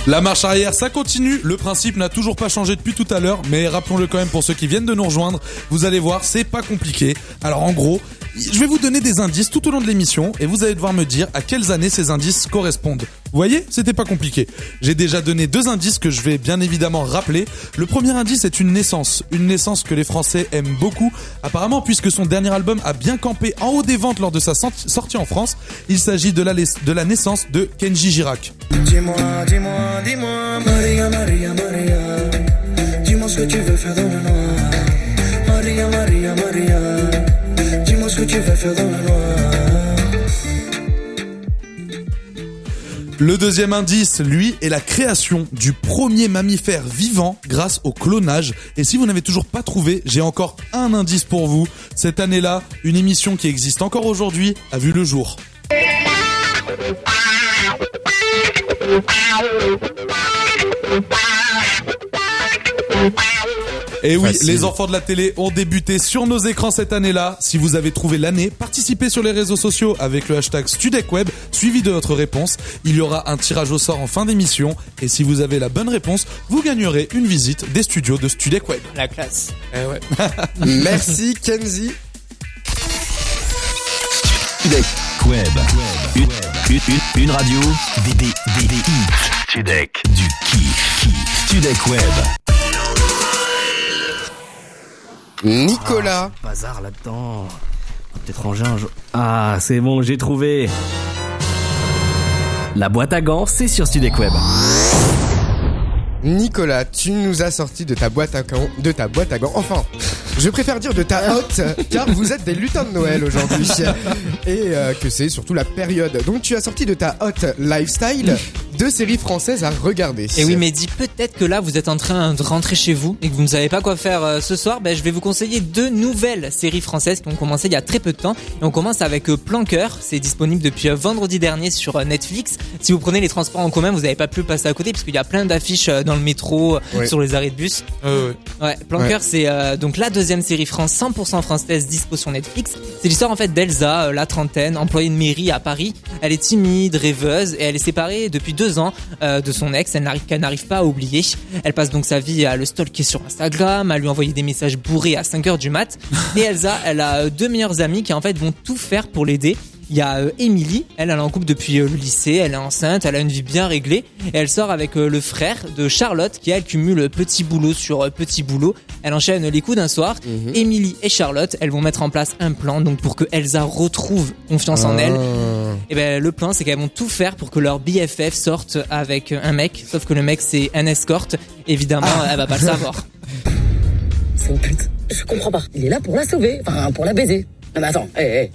La marche arrière, ça continue. Le principe n'a toujours pas changé depuis tout à l'heure, mais rappelons-le quand même pour ceux qui viennent de nous rejoindre. Vous allez voir, c'est pas compliqué. Alors en gros, je vais vous donner des indices tout au long de l'émission et vous allez devoir me dire à quelles années ces indices correspondent. Vous voyez, c'était pas compliqué. J'ai déjà donné deux indices que je vais bien évidemment rappeler. Le premier indice est une naissance, une naissance que les Français aiment beaucoup. Apparemment, puisque son dernier album a bien campé en haut des ventes lors de sa sortie en France, il s'agit de la, naissance de Kenji Girac. Ce que tu veux faire dans le noir. Dis-moi ce que tu veux faire dans le noir. Le deuxième indice, lui, est la création du premier mammifère vivant grâce au clonage. Et si vous n'avez toujours pas trouvé, j'ai encore un indice pour vous. Cette année-là, une émission qui existe encore aujourd'hui a vu le jour. Et oui, les enfants de la télé ont débuté sur nos écrans cette année-là. Si vous avez trouvé l'année, participez sur les réseaux sociaux avec le hashtag StudecWeb, suivi de votre réponse. Il y aura un tirage au sort en fin d'émission. Et si vous avez la bonne réponse, vous gagnerez une visite des studios de StudecWeb. La classe. Eh ouais. [LAUGHS] Merci Kenzie. StudecWeb. Une, une, une, une radio. Des, des, des, des hits. Studec. Du kiff. StudecWeb. Nicolas. Ah, bazar là-dedans. Peut-être ranger un jour. Ah, c'est bon, j'ai trouvé. La boîte à gants, c'est sur StudecWeb. Nicolas, tu nous as sorti de ta boîte à gants, de ta boîte à gants. Enfin, je préfère dire de ta [LAUGHS] hotte, car vous êtes des lutins de Noël aujourd'hui, [LAUGHS] et euh, que c'est surtout la période. Donc tu as sorti de ta hotte lifestyle deux séries françaises à regarder. Et oui, mais dis peut-être que là vous êtes en train de rentrer chez vous et que vous ne savez pas quoi faire euh, ce soir. Ben, je vais vous conseiller deux nouvelles séries françaises qui ont commencé il y a très peu de temps. Et on commence avec euh, Planqueur. C'est disponible depuis euh, vendredi dernier sur euh, Netflix. Si vous prenez les transports en commun, vous n'avez pas pu passer à côté parce qu'il y a plein d'affiches euh, dans le métro, Ouais. sur les arrêts de bus. Euh, Ouais, Planqueur, Ouais. c'est euh, donc la deuxième série France 100% française dispo sur Netflix. C'est l'histoire en fait d'Elsa, euh, la trentaine, employée de mairie à Paris. Elle est timide, rêveuse et elle est séparée depuis deux ans euh, de son ex. Qu'elle n'arrive pas à oublier. Elle passe donc sa vie à le stalker sur Instagram, à lui envoyer des messages bourrés à 5 heures du mat. Et Elsa, elle a euh, deux meilleures amies qui en fait vont tout faire pour l'aider. Il y a euh, Emily, elle, elle est en couple depuis euh, le lycée, elle est enceinte, elle a une vie bien réglée et elle sort avec euh, le frère de Charlotte qui elle cumule petit boulot sur euh, petit boulot. Elle enchaîne les coups d'un soir. Emily et Charlotte, elles vont mettre en place un plan donc pour que Elsa retrouve confiance en elle. Et ben le plan c'est qu'elles vont tout faire pour que leur BFF sorte avec un mec, sauf que le mec c'est un escorte. Évidemment, elle va pas le savoir. [LAUGHS] C'est une pute. Je comprends pas. Il est là pour la sauver, enfin pour la baiser. Non mais attends, hé, hé.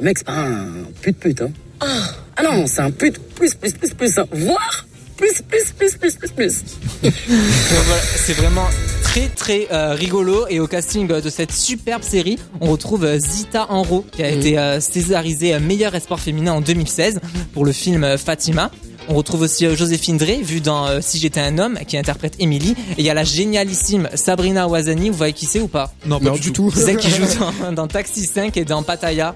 Le mec c'est pas un pute pute, hein. Ah, ah non, c'est un pute plus plus plus plus, hein. voire plus plus plus plus plus plus. [LAUGHS] Voilà, c'est vraiment très très euh, rigolo et au casting de cette superbe série, on retrouve euh, Zita Enro qui a été euh, césarisée euh, meilleur espoir féminin en 2016 pour le film euh, Fatima. On retrouve aussi euh, Joséphine Drey, vue dans euh, Si j'étais un homme, qui interprète Emily. Et il y a la génialissime Sabrina Ouazani, vous voyez qui c'est ou pas? Non, pas du tout. C'est celle qui joue [LAUGHS] dans, dans Taxi 5 et dans Pattaya.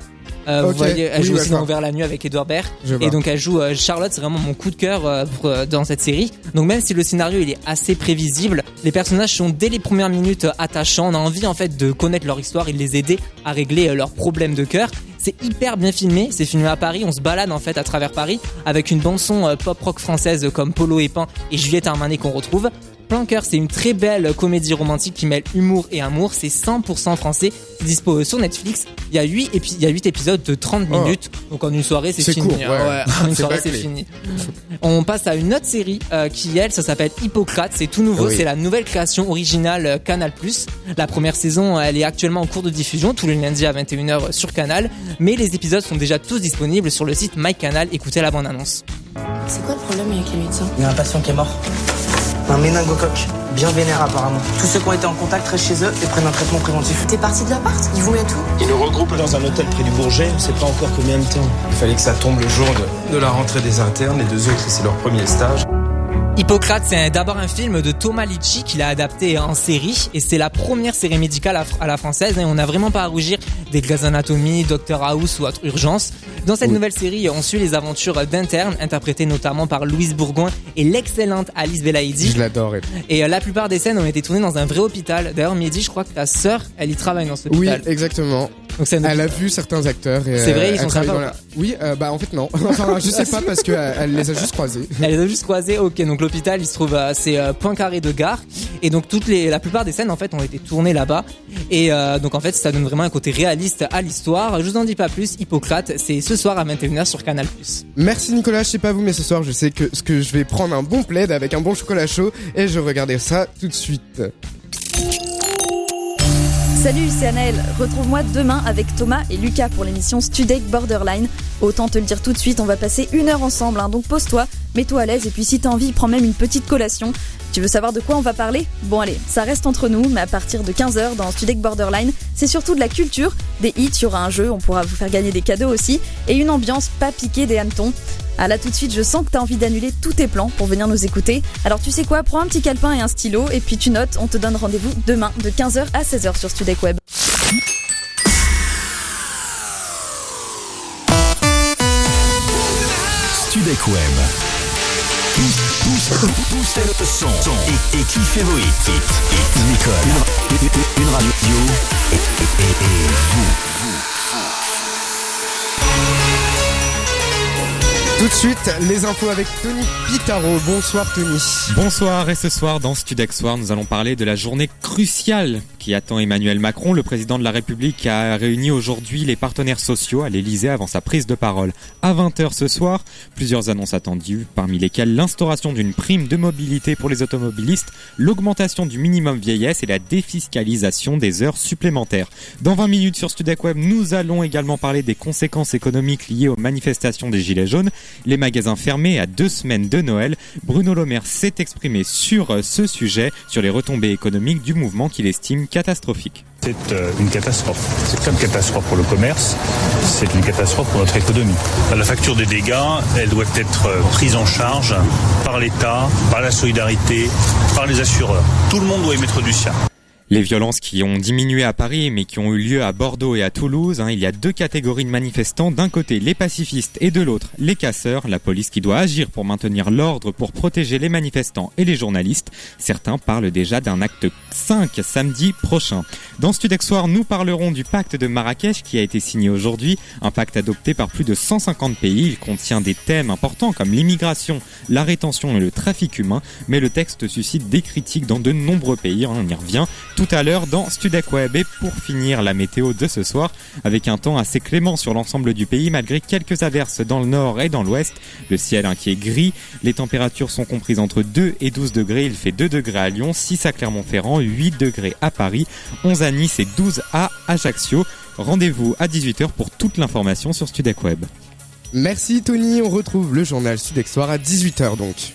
Euh, Vous voyez, elle oui, joue aussi dans. Ouvert la nuit avec Edouard Baird. Et donc elle joue euh, Charlotte, c'est vraiment mon coup de cœur euh, pour, euh, dans cette série. Donc même si le scénario il est assez prévisible, les personnages sont dès les premières minutes euh, attachants. On a envie en fait de connaître leur histoire et de les aider à régler leurs problèmes de cœur. C'est hyper bien filmé, c'est filmé à Paris, on se balade en fait à travers Paris avec une bande son pop rock française comme Polo et Pan et Juliette Armanet qu'on retrouve. Planqueur, c'est une très belle comédie romantique qui mêle humour et amour. C'est 100% français. C'est dispo sur Netflix. Il y a 8, épi- il y a 8 épisodes de 30 Oh. minutes. Donc en une soirée, c'est C'est fini. court, ouais. [LAUGHS] en une C'est soirée, c'est fini. On passe à une autre série euh, qui, elle, ça s'appelle Hippocrate. C'est tout nouveau. Oui. C'est la nouvelle création originale euh, Canal+. La première saison, elle est actuellement en cours de diffusion tous les lundis à 21h sur Canal. Mais les épisodes sont déjà tous disponibles sur le site MyCanal. Écoutez la bande-annonce. C'est quoi le problème avec les médecins? Il y a un patient qui est mort. Un méningocoque. Bien vénère apparemment. Tous ceux qui ont été en contact restent chez eux et prennent un traitement préventif. T'es parti de l'appart? Ils vous mettent où Ils nous regroupent dans un hôtel près du Bourget, on sait pas encore combien de temps. Il fallait que ça tombe le jour de, de la rentrée des internes, les deux autres c'est leur premier stage. Hippocrate, c'est d'abord un film de Thomas Litchi qu'il a adapté en série et c'est la première série médicale à, la française et on n'a vraiment pas à rougir des Grey's Anatomy, Doctor House ou autre urgence. Dans cette nouvelle série, on suit les aventures d'internes interprétées notamment par Louise Bourgoin et l'excellente Alice Belaïdi. Je l'adore. Et euh, la plupart des scènes ont été tournées dans un vrai hôpital. D'ailleurs, Mehdi, je crois que ta sœur, elle y travaille dans ce Oui, hôpital. exactement. Donc c'est un Elle a vu certains acteurs. et, C'est vrai, euh, ils sont sympas la- Oui, euh, bah en fait non. [LAUGHS] Enfin, je sais pas parce que euh, elle les a juste croisés. Elle les a juste croisés. Ok, donc l'hôpital, il se trouve à c'est euh, Poincaré de Gare, et donc toutes les, la plupart des scènes en fait ont été tournées là-bas, et donc en fait ça donne vraiment un côté réaliste à l'histoire. Je vous en dis pas plus. Hippocrate, c'est ce soir à 21h sur Canal+. Merci Nicolas, je sais pas vous, mais ce soir je sais que ce que je vais prendre un bon plaid avec un bon chocolat chaud et je regardais ça tout de suite. Salut, c'est Anaël. Retrouve-moi demain avec Thomas et Lucas pour l'émission Studek Borderline. Autant te le dire tout de suite, on va passer une heure ensemble, hein, donc pose-toi, mets-toi à l'aise et puis si t'as envie, prends même une petite collation. Tu veux savoir de quoi on va parler? Bon allez, ça reste entre nous, mais à partir de 15h dans Studek Borderline, c'est surtout de la culture, des hits, il y aura un jeu, on pourra vous faire gagner des cadeaux aussi, et une ambiance pas piquée des hannetons. Ah là tout de suite, je sens que t'as envie d'annuler tous tes plans pour venir nous écouter. Alors tu sais quoi, prends un petit calepin et un stylo, et puis tu notes, on te donne rendez-vous demain de 15h à 16h sur Studek Web. Web. Pousse, le son et, et kiffez vos hits. Nicole, une, une- radio et, et-. Tout de suite, les infos avec Tony Pitaro. Bonsoir Tony. Bonsoir et ce soir dans Studek Soir nous allons parler de la journée cruciale qui attend Emmanuel Macron. Le président de la République a réuni aujourd'hui les partenaires sociaux à l'Elysée avant sa prise de parole. À 20h ce soir, plusieurs annonces attendues, parmi lesquelles l'instauration d'une prime de mobilité pour les automobilistes, l'augmentation du minimum vieillesse et la défiscalisation des heures supplémentaires. Dans 20 minutes sur Studek Web, nous allons également parler des conséquences économiques liées aux manifestations des Gilets jaunes, les magasins fermés à deux semaines de Noël. Bruno Le Maire s'est exprimé sur euh, ce sujet, sur les retombées économiques du mouvement qu'il estime catastrophique. C'est euh, une catastrophe. C'est pas une catastrophe pour le commerce, c'est une catastrophe pour notre économie. La facture des dégâts, elle doit être euh, prise en charge par l'État, par la solidarité, par les assureurs. Tout le monde doit y mettre du sien. Les violences qui ont diminué à Paris mais qui ont eu lieu à Bordeaux et à Toulouse, hein, il y a deux catégories de manifestants, d'un côté les pacifistes et de l'autre les casseurs, la police qui doit agir pour maintenir l'ordre, pour protéger les manifestants et les journalistes. Certains parlent déjà d'un acte 5 samedi prochain. Dans Studex Soir, nous parlerons du pacte de Marrakech qui a été signé aujourd'hui, un pacte adopté par plus de 150 pays. Il contient des thèmes importants comme l'immigration, la rétention et le trafic humain, mais le texte suscite des critiques dans de nombreux pays, hein, on y revient à l'heure dans Studek Web. Et pour finir la météo de ce soir, avec un temps assez clément sur l'ensemble du pays, malgré quelques averses dans le nord et dans l'ouest, le ciel hein, qui est gris, les températures sont comprises entre 2 et 12 degrés, il fait 2 degrés à Lyon, 6 à Clermont-Ferrand, 8 degrés à Paris, 11 à Nice et 12 à Ajaccio. Rendez-vous à 18h pour toute l'information sur Studek Web. Merci Tony, on retrouve le journal Sud Soir à 18h donc.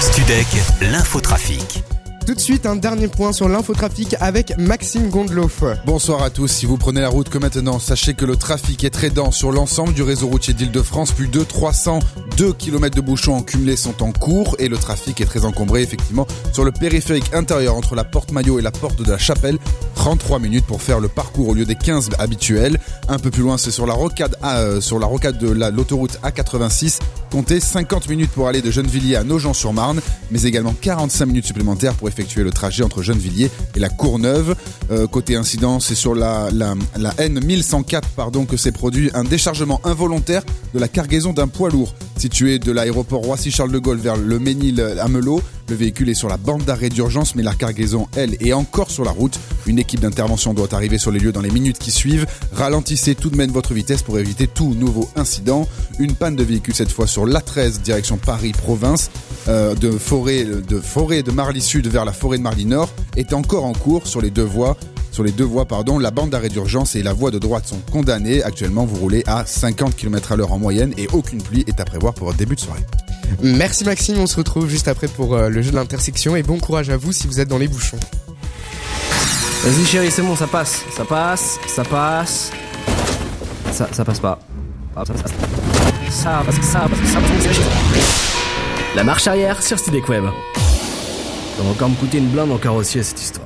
Studek, l'infotrafic. Tout de suite, un dernier point sur l'infotrafic avec Maxime Gondelot. Bonsoir à tous. Si vous prenez la route que maintenant, sachez que le trafic est très dense sur l'ensemble du réseau routier d'Île-de-France. Plus de 302 km de bouchons en cumulé sont en cours et le trafic est très encombré effectivement sur le périphérique intérieur entre la porte Maillot et la porte de la Chapelle. 33 minutes pour faire le parcours au lieu des 15 habituels. Un peu plus loin, c'est sur la rocade A, euh, sur la rocade de la- l'autoroute A86. Comptez 50 minutes pour aller de Gennevilliers à Nogent-sur-Marne, mais également 45 minutes supplémentaires pour effectuer le trajet entre Gennevilliers et la Courneuve. Euh, côté incident, c'est sur la, la, la N1104 pardon, que s'est produit un déchargement involontaire de la cargaison d'un poids lourd situé de l'aéroport Roissy-Charles de Gaulle vers le Ménil-Amelot. Le véhicule est sur la bande d'arrêt d'urgence, mais la cargaison, elle, est encore sur la route. Une équipe d'intervention doit arriver sur les lieux dans les minutes qui suivent. Ralentissez tout de même votre vitesse pour éviter tout nouveau incident. Une panne de véhicule cette fois sur l'A13 direction Paris-Province, euh, de forêt de forêt de Marly Sud vers la forêt de Marly Nord est encore en cours sur les deux voies. Sur les deux voies, la bande d'arrêt d'urgence et la voie de droite sont condamnées. Actuellement, vous roulez à 50 km à l'heure en moyenne et aucune pluie est à prévoir pour votre début de soirée. Merci Maxime, on se retrouve juste après pour euh, le jeu de l'intersection et bon courage à vous si vous êtes dans les bouchons. Vas-y chérie, c'est bon, ça passe, ça passe, ça passe. ça, ça passe pas. Ah, ça, ça, ça, ça, La marche arrière sur Studek Web. Ça va encore me coûter une blinde en carrossier cette histoire.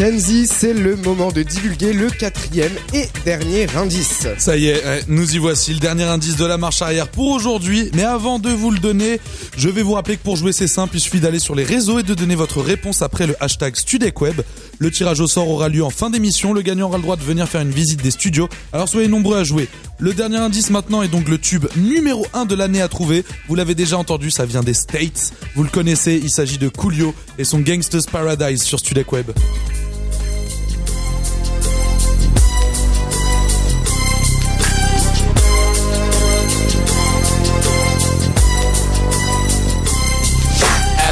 Kenzie, c'est le moment de divulguer le quatrième et dernier indice. Ça y est, eh, nous y voici, le dernier indice de la marche arrière pour aujourd'hui. Mais avant de vous le donner, je vais vous rappeler que pour jouer c'est simple, il suffit d'aller sur les réseaux et de donner votre réponse après le hashtag StudecWeb. Le tirage au sort aura lieu en fin d'émission, le gagnant aura le droit de venir faire une visite des studios, alors soyez nombreux à jouer. Le dernier indice maintenant est donc le tube numéro 1 de l'année à trouver. Vous l'avez déjà entendu, ça vient des States. Vous le connaissez, il s'agit de Coolio et son Gangsta's Paradise sur StudecWeb.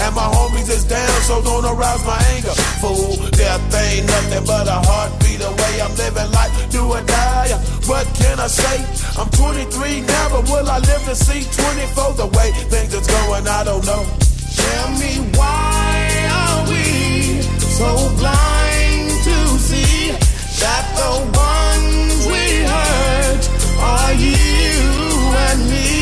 And my homies is down, so don't arouse my anger. Fool, death ain't nothing but a heartbeat away. I'm living life, do or die. What can I say? I'm 23 now, but will I live to see 24? The way things is going, I don't know. Tell me why are we so blind to see that the ones we hurt are you and me?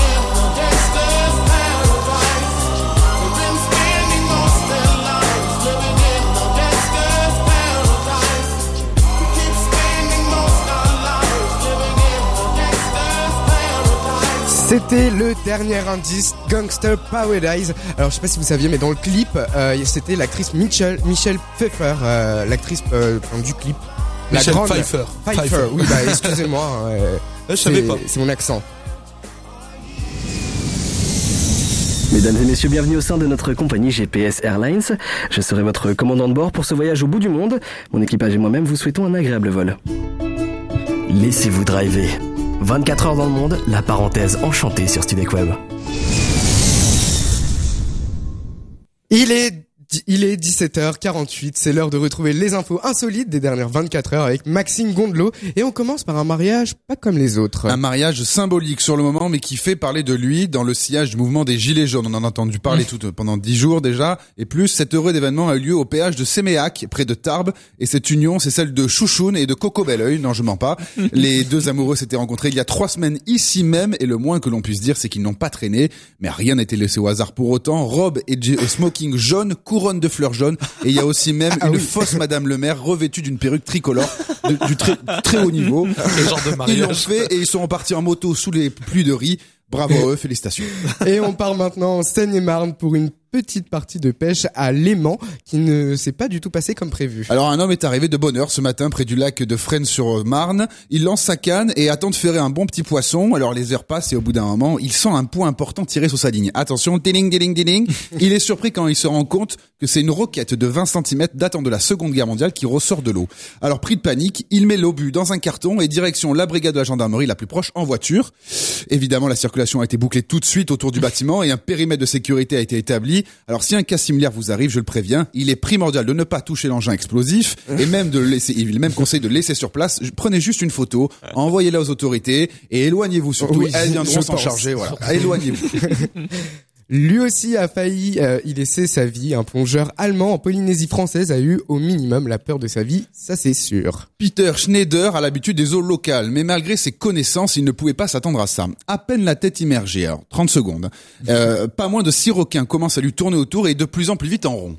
C'était le dernier indice Gangster Paradise. Alors je sais pas si vous saviez, mais dans le clip, euh, c'était l'actrice Michelle Michelle Pfeiffer, euh, l'actrice euh, du clip. Michelle Pfeiffer. Pfeiffer. Pfeiffer. Oui, bah [LAUGHS] excusez-moi. euh, Je savais c'est- pas. C'est mon accent. Mesdames et messieurs, bienvenue au sein de notre compagnie GPS Airlines. Je serai votre commandant de bord pour ce voyage au bout du monde. Mon équipage et moi-même vous souhaitons un agréable vol. Laissez-vous driver. 24 heures dans le monde, la parenthèse enchantée sur Studek Web. Il est il est 17h48, c'est l'heure de retrouver les infos insolites des dernières 24 heures avec Maxime Gondelot et on commence par un mariage pas comme les autres. Un mariage symbolique sur le moment, mais qui fait parler de lui dans le sillage du mouvement des Gilets jaunes. On en a entendu parler tout pendant dix jours déjà. Et plus, cet heureux événement a eu lieu au péage de Séméac, près de Tarbes. Et cette union, c'est celle de Chouchoun et de Coco Belleuil. Non, je mens pas. [LAUGHS] Les deux amoureux s'étaient rencontrés il y a trois semaines ici même. Et le moins que l'on puisse dire, c'est qu'ils n'ont pas traîné. Mais rien n'était laissé au hasard pour autant. Robe et J- et smoking jaune courent couronne de fleurs jaunes et il y a aussi même [LAUGHS] Ah une fausse Madame le Maire revêtue d'une perruque tricolore de- du très, très haut niveau. [LAUGHS] Le genre de mariage. Ils l'ont fait et ils sont repartis en moto sous les pluies de riz. Bravo à eux, félicitations. Et on part maintenant en Seine-et-Marne pour une petite partie de pêche à Léman qui ne s'est pas du tout passé comme prévu. Alors un homme est arrivé de bonne heure ce matin près du lac de Fresnes-sur-Marne. Il lance sa canne et attend de ferrer un bon petit poisson. Alors les heures passent et au bout d'un moment, il sent un point important tiré sur sa ligne. Attention, diling, diling, diling. [LAUGHS] Il est surpris quand il se rend compte que c'est une roquette de 20 cm datant de la Seconde Guerre mondiale qui ressort de l'eau. Alors pris de panique, il met l'obus dans un carton et direction la brigade de la gendarmerie la plus proche en voiture. Évidemment, la circulation a été bouclée tout de suite autour du bâtiment et un périmètre de sécurité a été établi. Alors si un cas similaire vous arrive, je le préviens, il est primordial de ne pas toucher l'engin explosif et même de le laisser, il même conseille de le laisser sur place. Prenez juste une photo, envoyez-la aux autorités et éloignez-vous surtout. Oui, Elles viendront s'en charger. Voilà, éloignez-vous. [LAUGHS] Lui aussi a failli euh, y laisser sa vie. Un plongeur allemand en Polynésie française a eu au minimum la peur de sa vie, ça c'est sûr. Peter Schneider a l'habitude des eaux locales, mais malgré ses connaissances, il ne pouvait pas s'attendre à ça. À peine la tête immergée, alors 30 secondes, euh, pas moins de six requins commencent à lui tourner autour et de plus en plus vite en rond.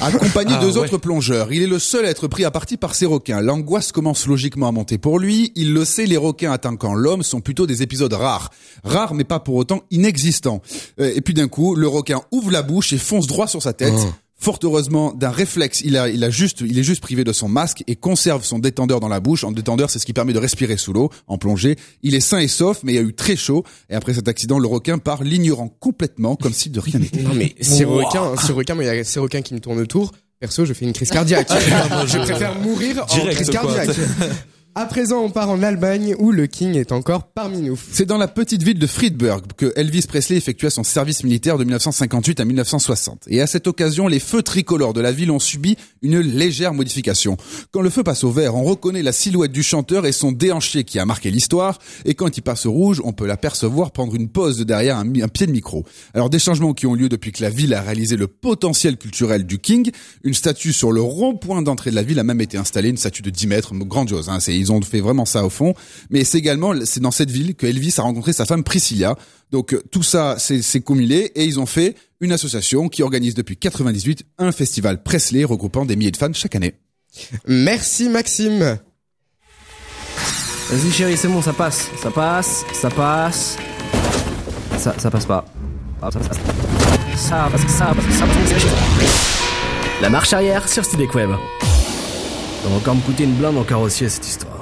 Accompagné Ah, de deux ouais. autres plongeurs, il est le seul à être pris à partie par ces requins. L'angoisse commence logiquement à monter pour lui. Il le sait, les requins attaquant l'homme sont plutôt des épisodes rares. Rares, mais pas pour autant inexistants. Euh, Et puis d'un coup, le requin ouvre la bouche et fonce droit sur sa tête. Oh. Fort heureusement, d'un réflexe, il a, il a juste, il est juste privé de son masque et conserve son détendeur dans la bouche. En détendeur, c'est ce qui permet de respirer sous l'eau, en plongée. Il est sain et sauf, mais il a eu très chaud. Et après cet accident, le requin part l'ignorant complètement, comme si de rien n'était. Non mais ces requins, ces requins, moi il y a ces requins qui me tournent autour. Perso, je fais une crise cardiaque. je préfère mourir en Direct, crise cardiaque. À présent, on part en Allemagne où le King est encore parmi nous. C'est dans la petite ville de Friedberg que Elvis Presley effectua son service militaire de 1958 à 1960. Et à cette occasion, les feux tricolores de la ville ont subi une légère modification. Quand le feu passe au vert, on reconnaît la silhouette du chanteur et son déhanché qui a marqué l'histoire. Et quand il passe au rouge, on peut l'apercevoir prendre une de derrière un, pied de micro. Alors des changements qui ont lieu depuis que la ville a réalisé le potentiel culturel du King. Une statue sur le rond-point d'entrée de la ville a même été installée, une statue de 10 mètres, grandiose. Hein. Ils ont fait vraiment ça au fond. Mais c'est également, c'est dans cette ville que Elvis a rencontré sa femme Priscilla. Donc euh, tout ça, c'est cumulé et ils ont fait une association qui organise depuis 98 un festival Presley regroupant des milliers de fans chaque année. Merci Maxime. Vas-y chérie, c'est bon, ça passe, ça passe, ça passe. Ça, ça passe pas. Ah, ça, ça, ça, passe, ça, passe, ça, passe, La marche arrière sur Studek Web. Ça va encore me coûter une blinde en carrossier cette histoire.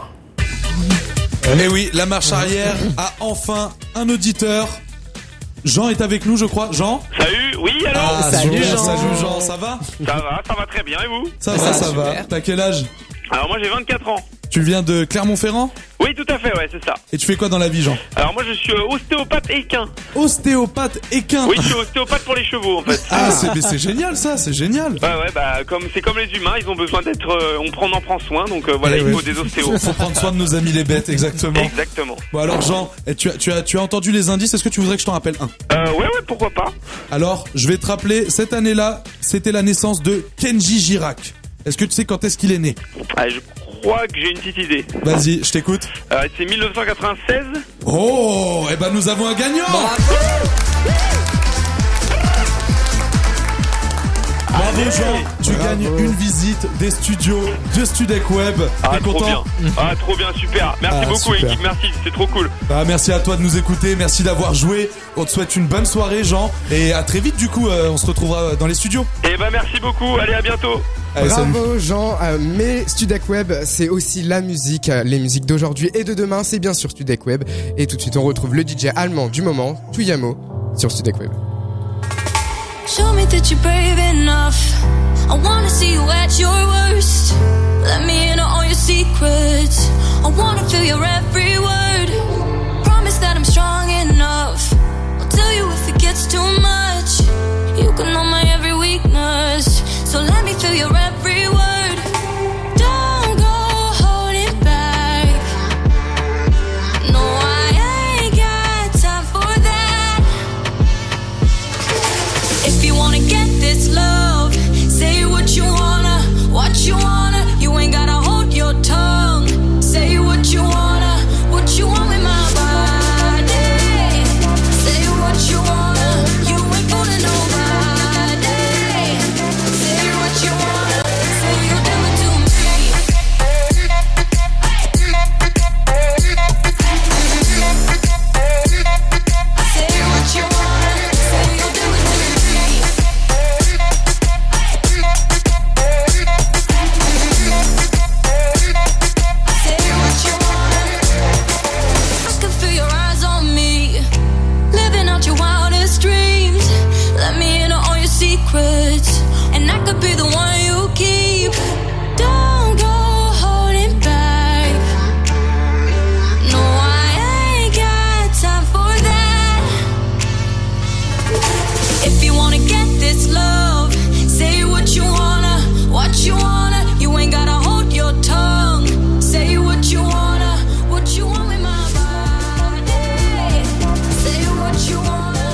Eh oui, la marche arrière a enfin un auditeur. Jean est avec nous, je crois. Jean Salut, oui, alors Ah, Salut, Jean. Salut Jean, ça va Ça va, ça va très bien, et vous? Ça va, ça va. T'as quel âge? Alors moi j'ai 24 ans. Tu viens de Clermont-Ferrand? Oui, tout à fait, ouais, c'est ça. Et tu fais quoi dans la vie, Jean? Alors moi je suis euh, ostéopathe équin. Ostéopathe équin Oui, je suis ostéopathe pour les chevaux en fait. Ah, c'est mais c'est génial ça, c'est génial. Ouais, ouais, bah comme c'est comme les humains, ils ont besoin d'être, euh, on prend, on en prend soin, donc euh, voilà, Eh il ouais. faut des ostéos. Faut, faut prendre soin de nos amis les bêtes, exactement. Exactement. Bon alors Jean, eh, tu as, tu as, tu as entendu les indices, est-ce que tu voudrais que je t'en rappelle un? Euh, ouais, ouais, pourquoi pas. Alors, je vais te rappeler, cette année-là, c'était la naissance de Kenji Girac. Est-ce que tu sais quand est-ce qu'il est né? Ah, je crois que j'ai une petite idée. Vas-y, je t'écoute. Euh, c'est 1996. Oh, eh ben nous avons un gagnant Bravo Jean, tu gagnes une visite des studios de Studec Web. Ah, T'es trop content bien. Ah, trop bien, super. Merci Ah, beaucoup, super. équipe, merci, c'est trop cool. Bah, merci à toi de nous écouter, merci d'avoir joué. On te souhaite une bonne soirée Jean et à très vite du coup, euh, on se retrouvera dans les studios. Et bah merci beaucoup, allez à bientôt. Allez, salut. Bravo Jean, Euh, mais Studek Web, c'est aussi la musique, Euh, les musiques d'aujourd'hui et de demain, c'est bien sur Studek Web. Et tout de suite, on retrouve le DJ allemand du moment, Tuyamo, sur Studek Web. Show me that you're brave enough. I wanna see you at your worst. Let me in on all your secrets. I wanna feel your every word. Promise that I'm strong enough. I'll tell you if it gets too much. You can know my every weakness. So let me feel your every word.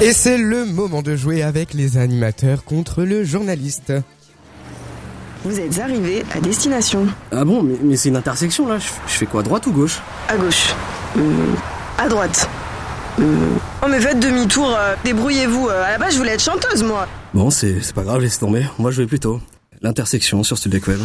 Et c'est le moment de jouer avec les animateurs contre le journaliste. Vous êtes arrivé à destination. Ah bon, mais, mais c'est une intersection là. Je, je fais quoi, droite ou gauche? À gauche. Euh, à droite. Euh... Oh mais faites demi-tour, euh, débrouillez-vous. Euh, à la base je voulais être chanteuse moi. Bon, c'est c'est pas grave, laisse tomber. Moi, je vais plutôt. L'intersection sur Studek Web.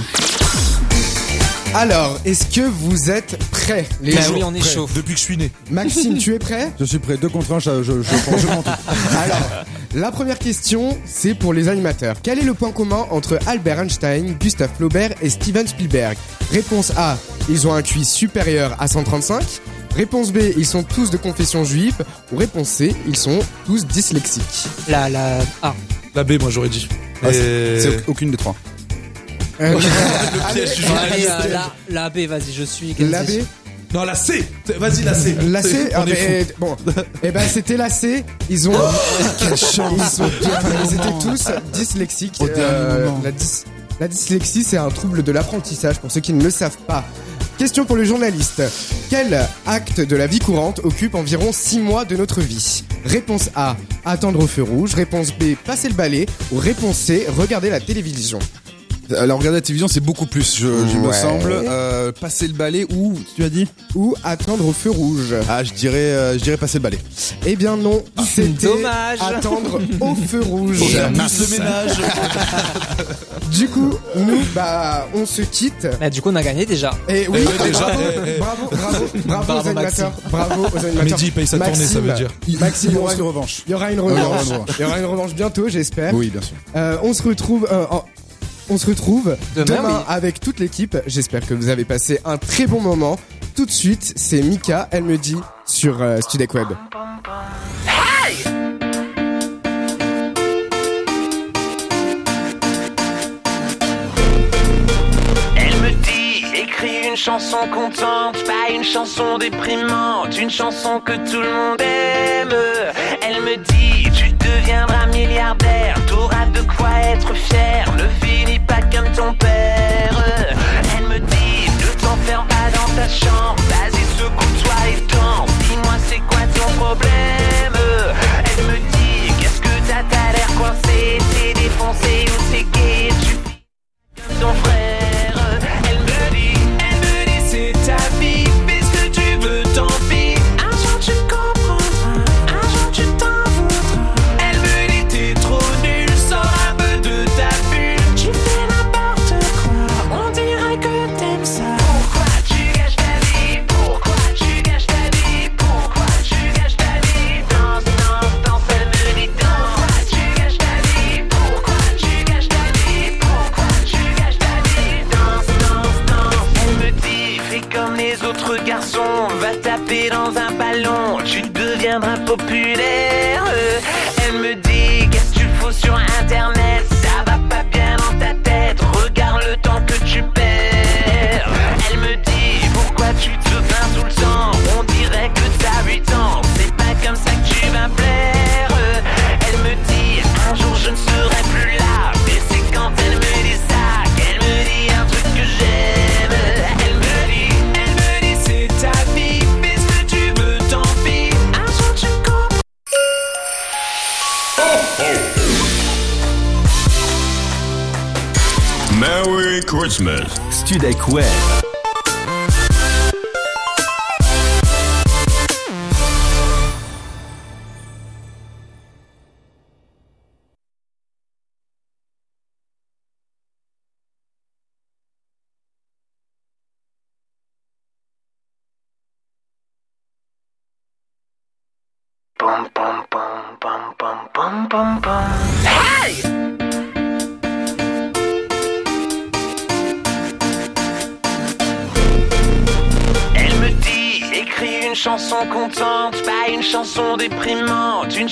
Alors, est-ce que vous êtes prêts les Bah gens oui, on est Prêts. chaud. Depuis que je suis né. Maxime, tu es prêt Je suis prêt, deux contre un, je, je, je, prends- je prends tout. [LAUGHS] Alors, la première question, c'est pour les animateurs. Quel est le point commun entre Albert Einstein, Gustave Flaubert et Steven Spielberg Réponse A, ils ont un QI supérieur à 135. Réponse B, ils sont tous de confession juive. Ou réponse C, ils sont tous dyslexiques. La, la, ah. La B, moi j'aurais dit. Ah, c'est aucune des trois. [LAUGHS] Le piège du Ouais, journaliste. la, la, la B, vas-y, je suis. La B Non, la C. Vas-y, la C. La C, ah, mais, fous. bon, eh ben c'était la C. Ils ont, ils, sont, ils étaient tous dyslexiques. Au Euh, la, dys- la dyslexie, c'est un trouble de l'apprentissage pour ceux qui ne le savent pas. Question pour le journaliste. Quel acte de la vie courante occupe environ 6 mois de notre vie? Réponse A, attendre au feu rouge. Réponse B, passer le balai. Ou réponse C, regarder la télévision. Alors regarder la télévision, c'est beaucoup plus, je, je me Ouais. semble. Euh, passer le balai ou, tu as dit Ou attendre au feu rouge. Ah, je dirais, euh, je dirais passer le balai. Eh bien non, c'était Dommage. attendre [LAUGHS] au feu rouge. Faire plus le ménage. [LAUGHS] Du coup, nous, bah, on se quitte. Bah, du coup, on a gagné déjà. Et oui, Eh, déjà, bravo, eh, eh. bravo, bravo, bravo, Bravo, aux animateurs. Bravo aux animateurs. Mehdi paye sa tournée, ça veut dire. Maxime, il y aura, une revanche. il y aura une revanche. Il y aura une revanche bientôt, j'espère. Oui, bien sûr. Euh, on se retrouve. euh, en- On se retrouve Demain, demain, oui. avec toute l'équipe. J'espère que vous avez passé un très bon moment. Tout de suite, c'est Mika, elle me dit, sur euh, Studek Web. Elle me dit, écris une chanson contente, pas une chanson déprimante, une chanson que tout le monde aime. Elle me dit, tu deviendras milliardaire, t'auras de quoi être fier, finis pas comme ton père. Elle me dit, ne t'enferme pas dans ta chambre, vas-y secoue-toi et danse, dis-moi c'est quoi ton problème? Elle me dit, qu'est-ce que t'as, t'as l'air coincé, t'es défoncé ou t'es gay, tu comme ton frère. Merry Christmas. Studek Web.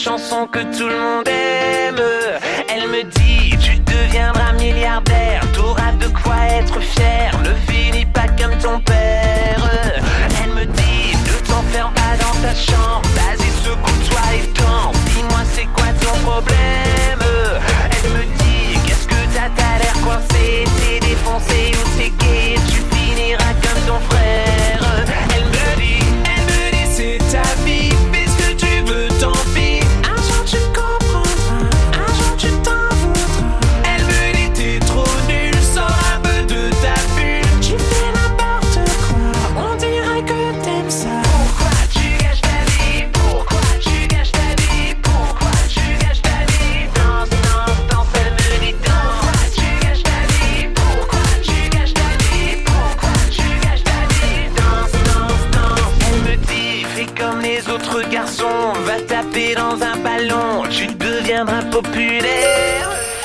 Chanson que tout le monde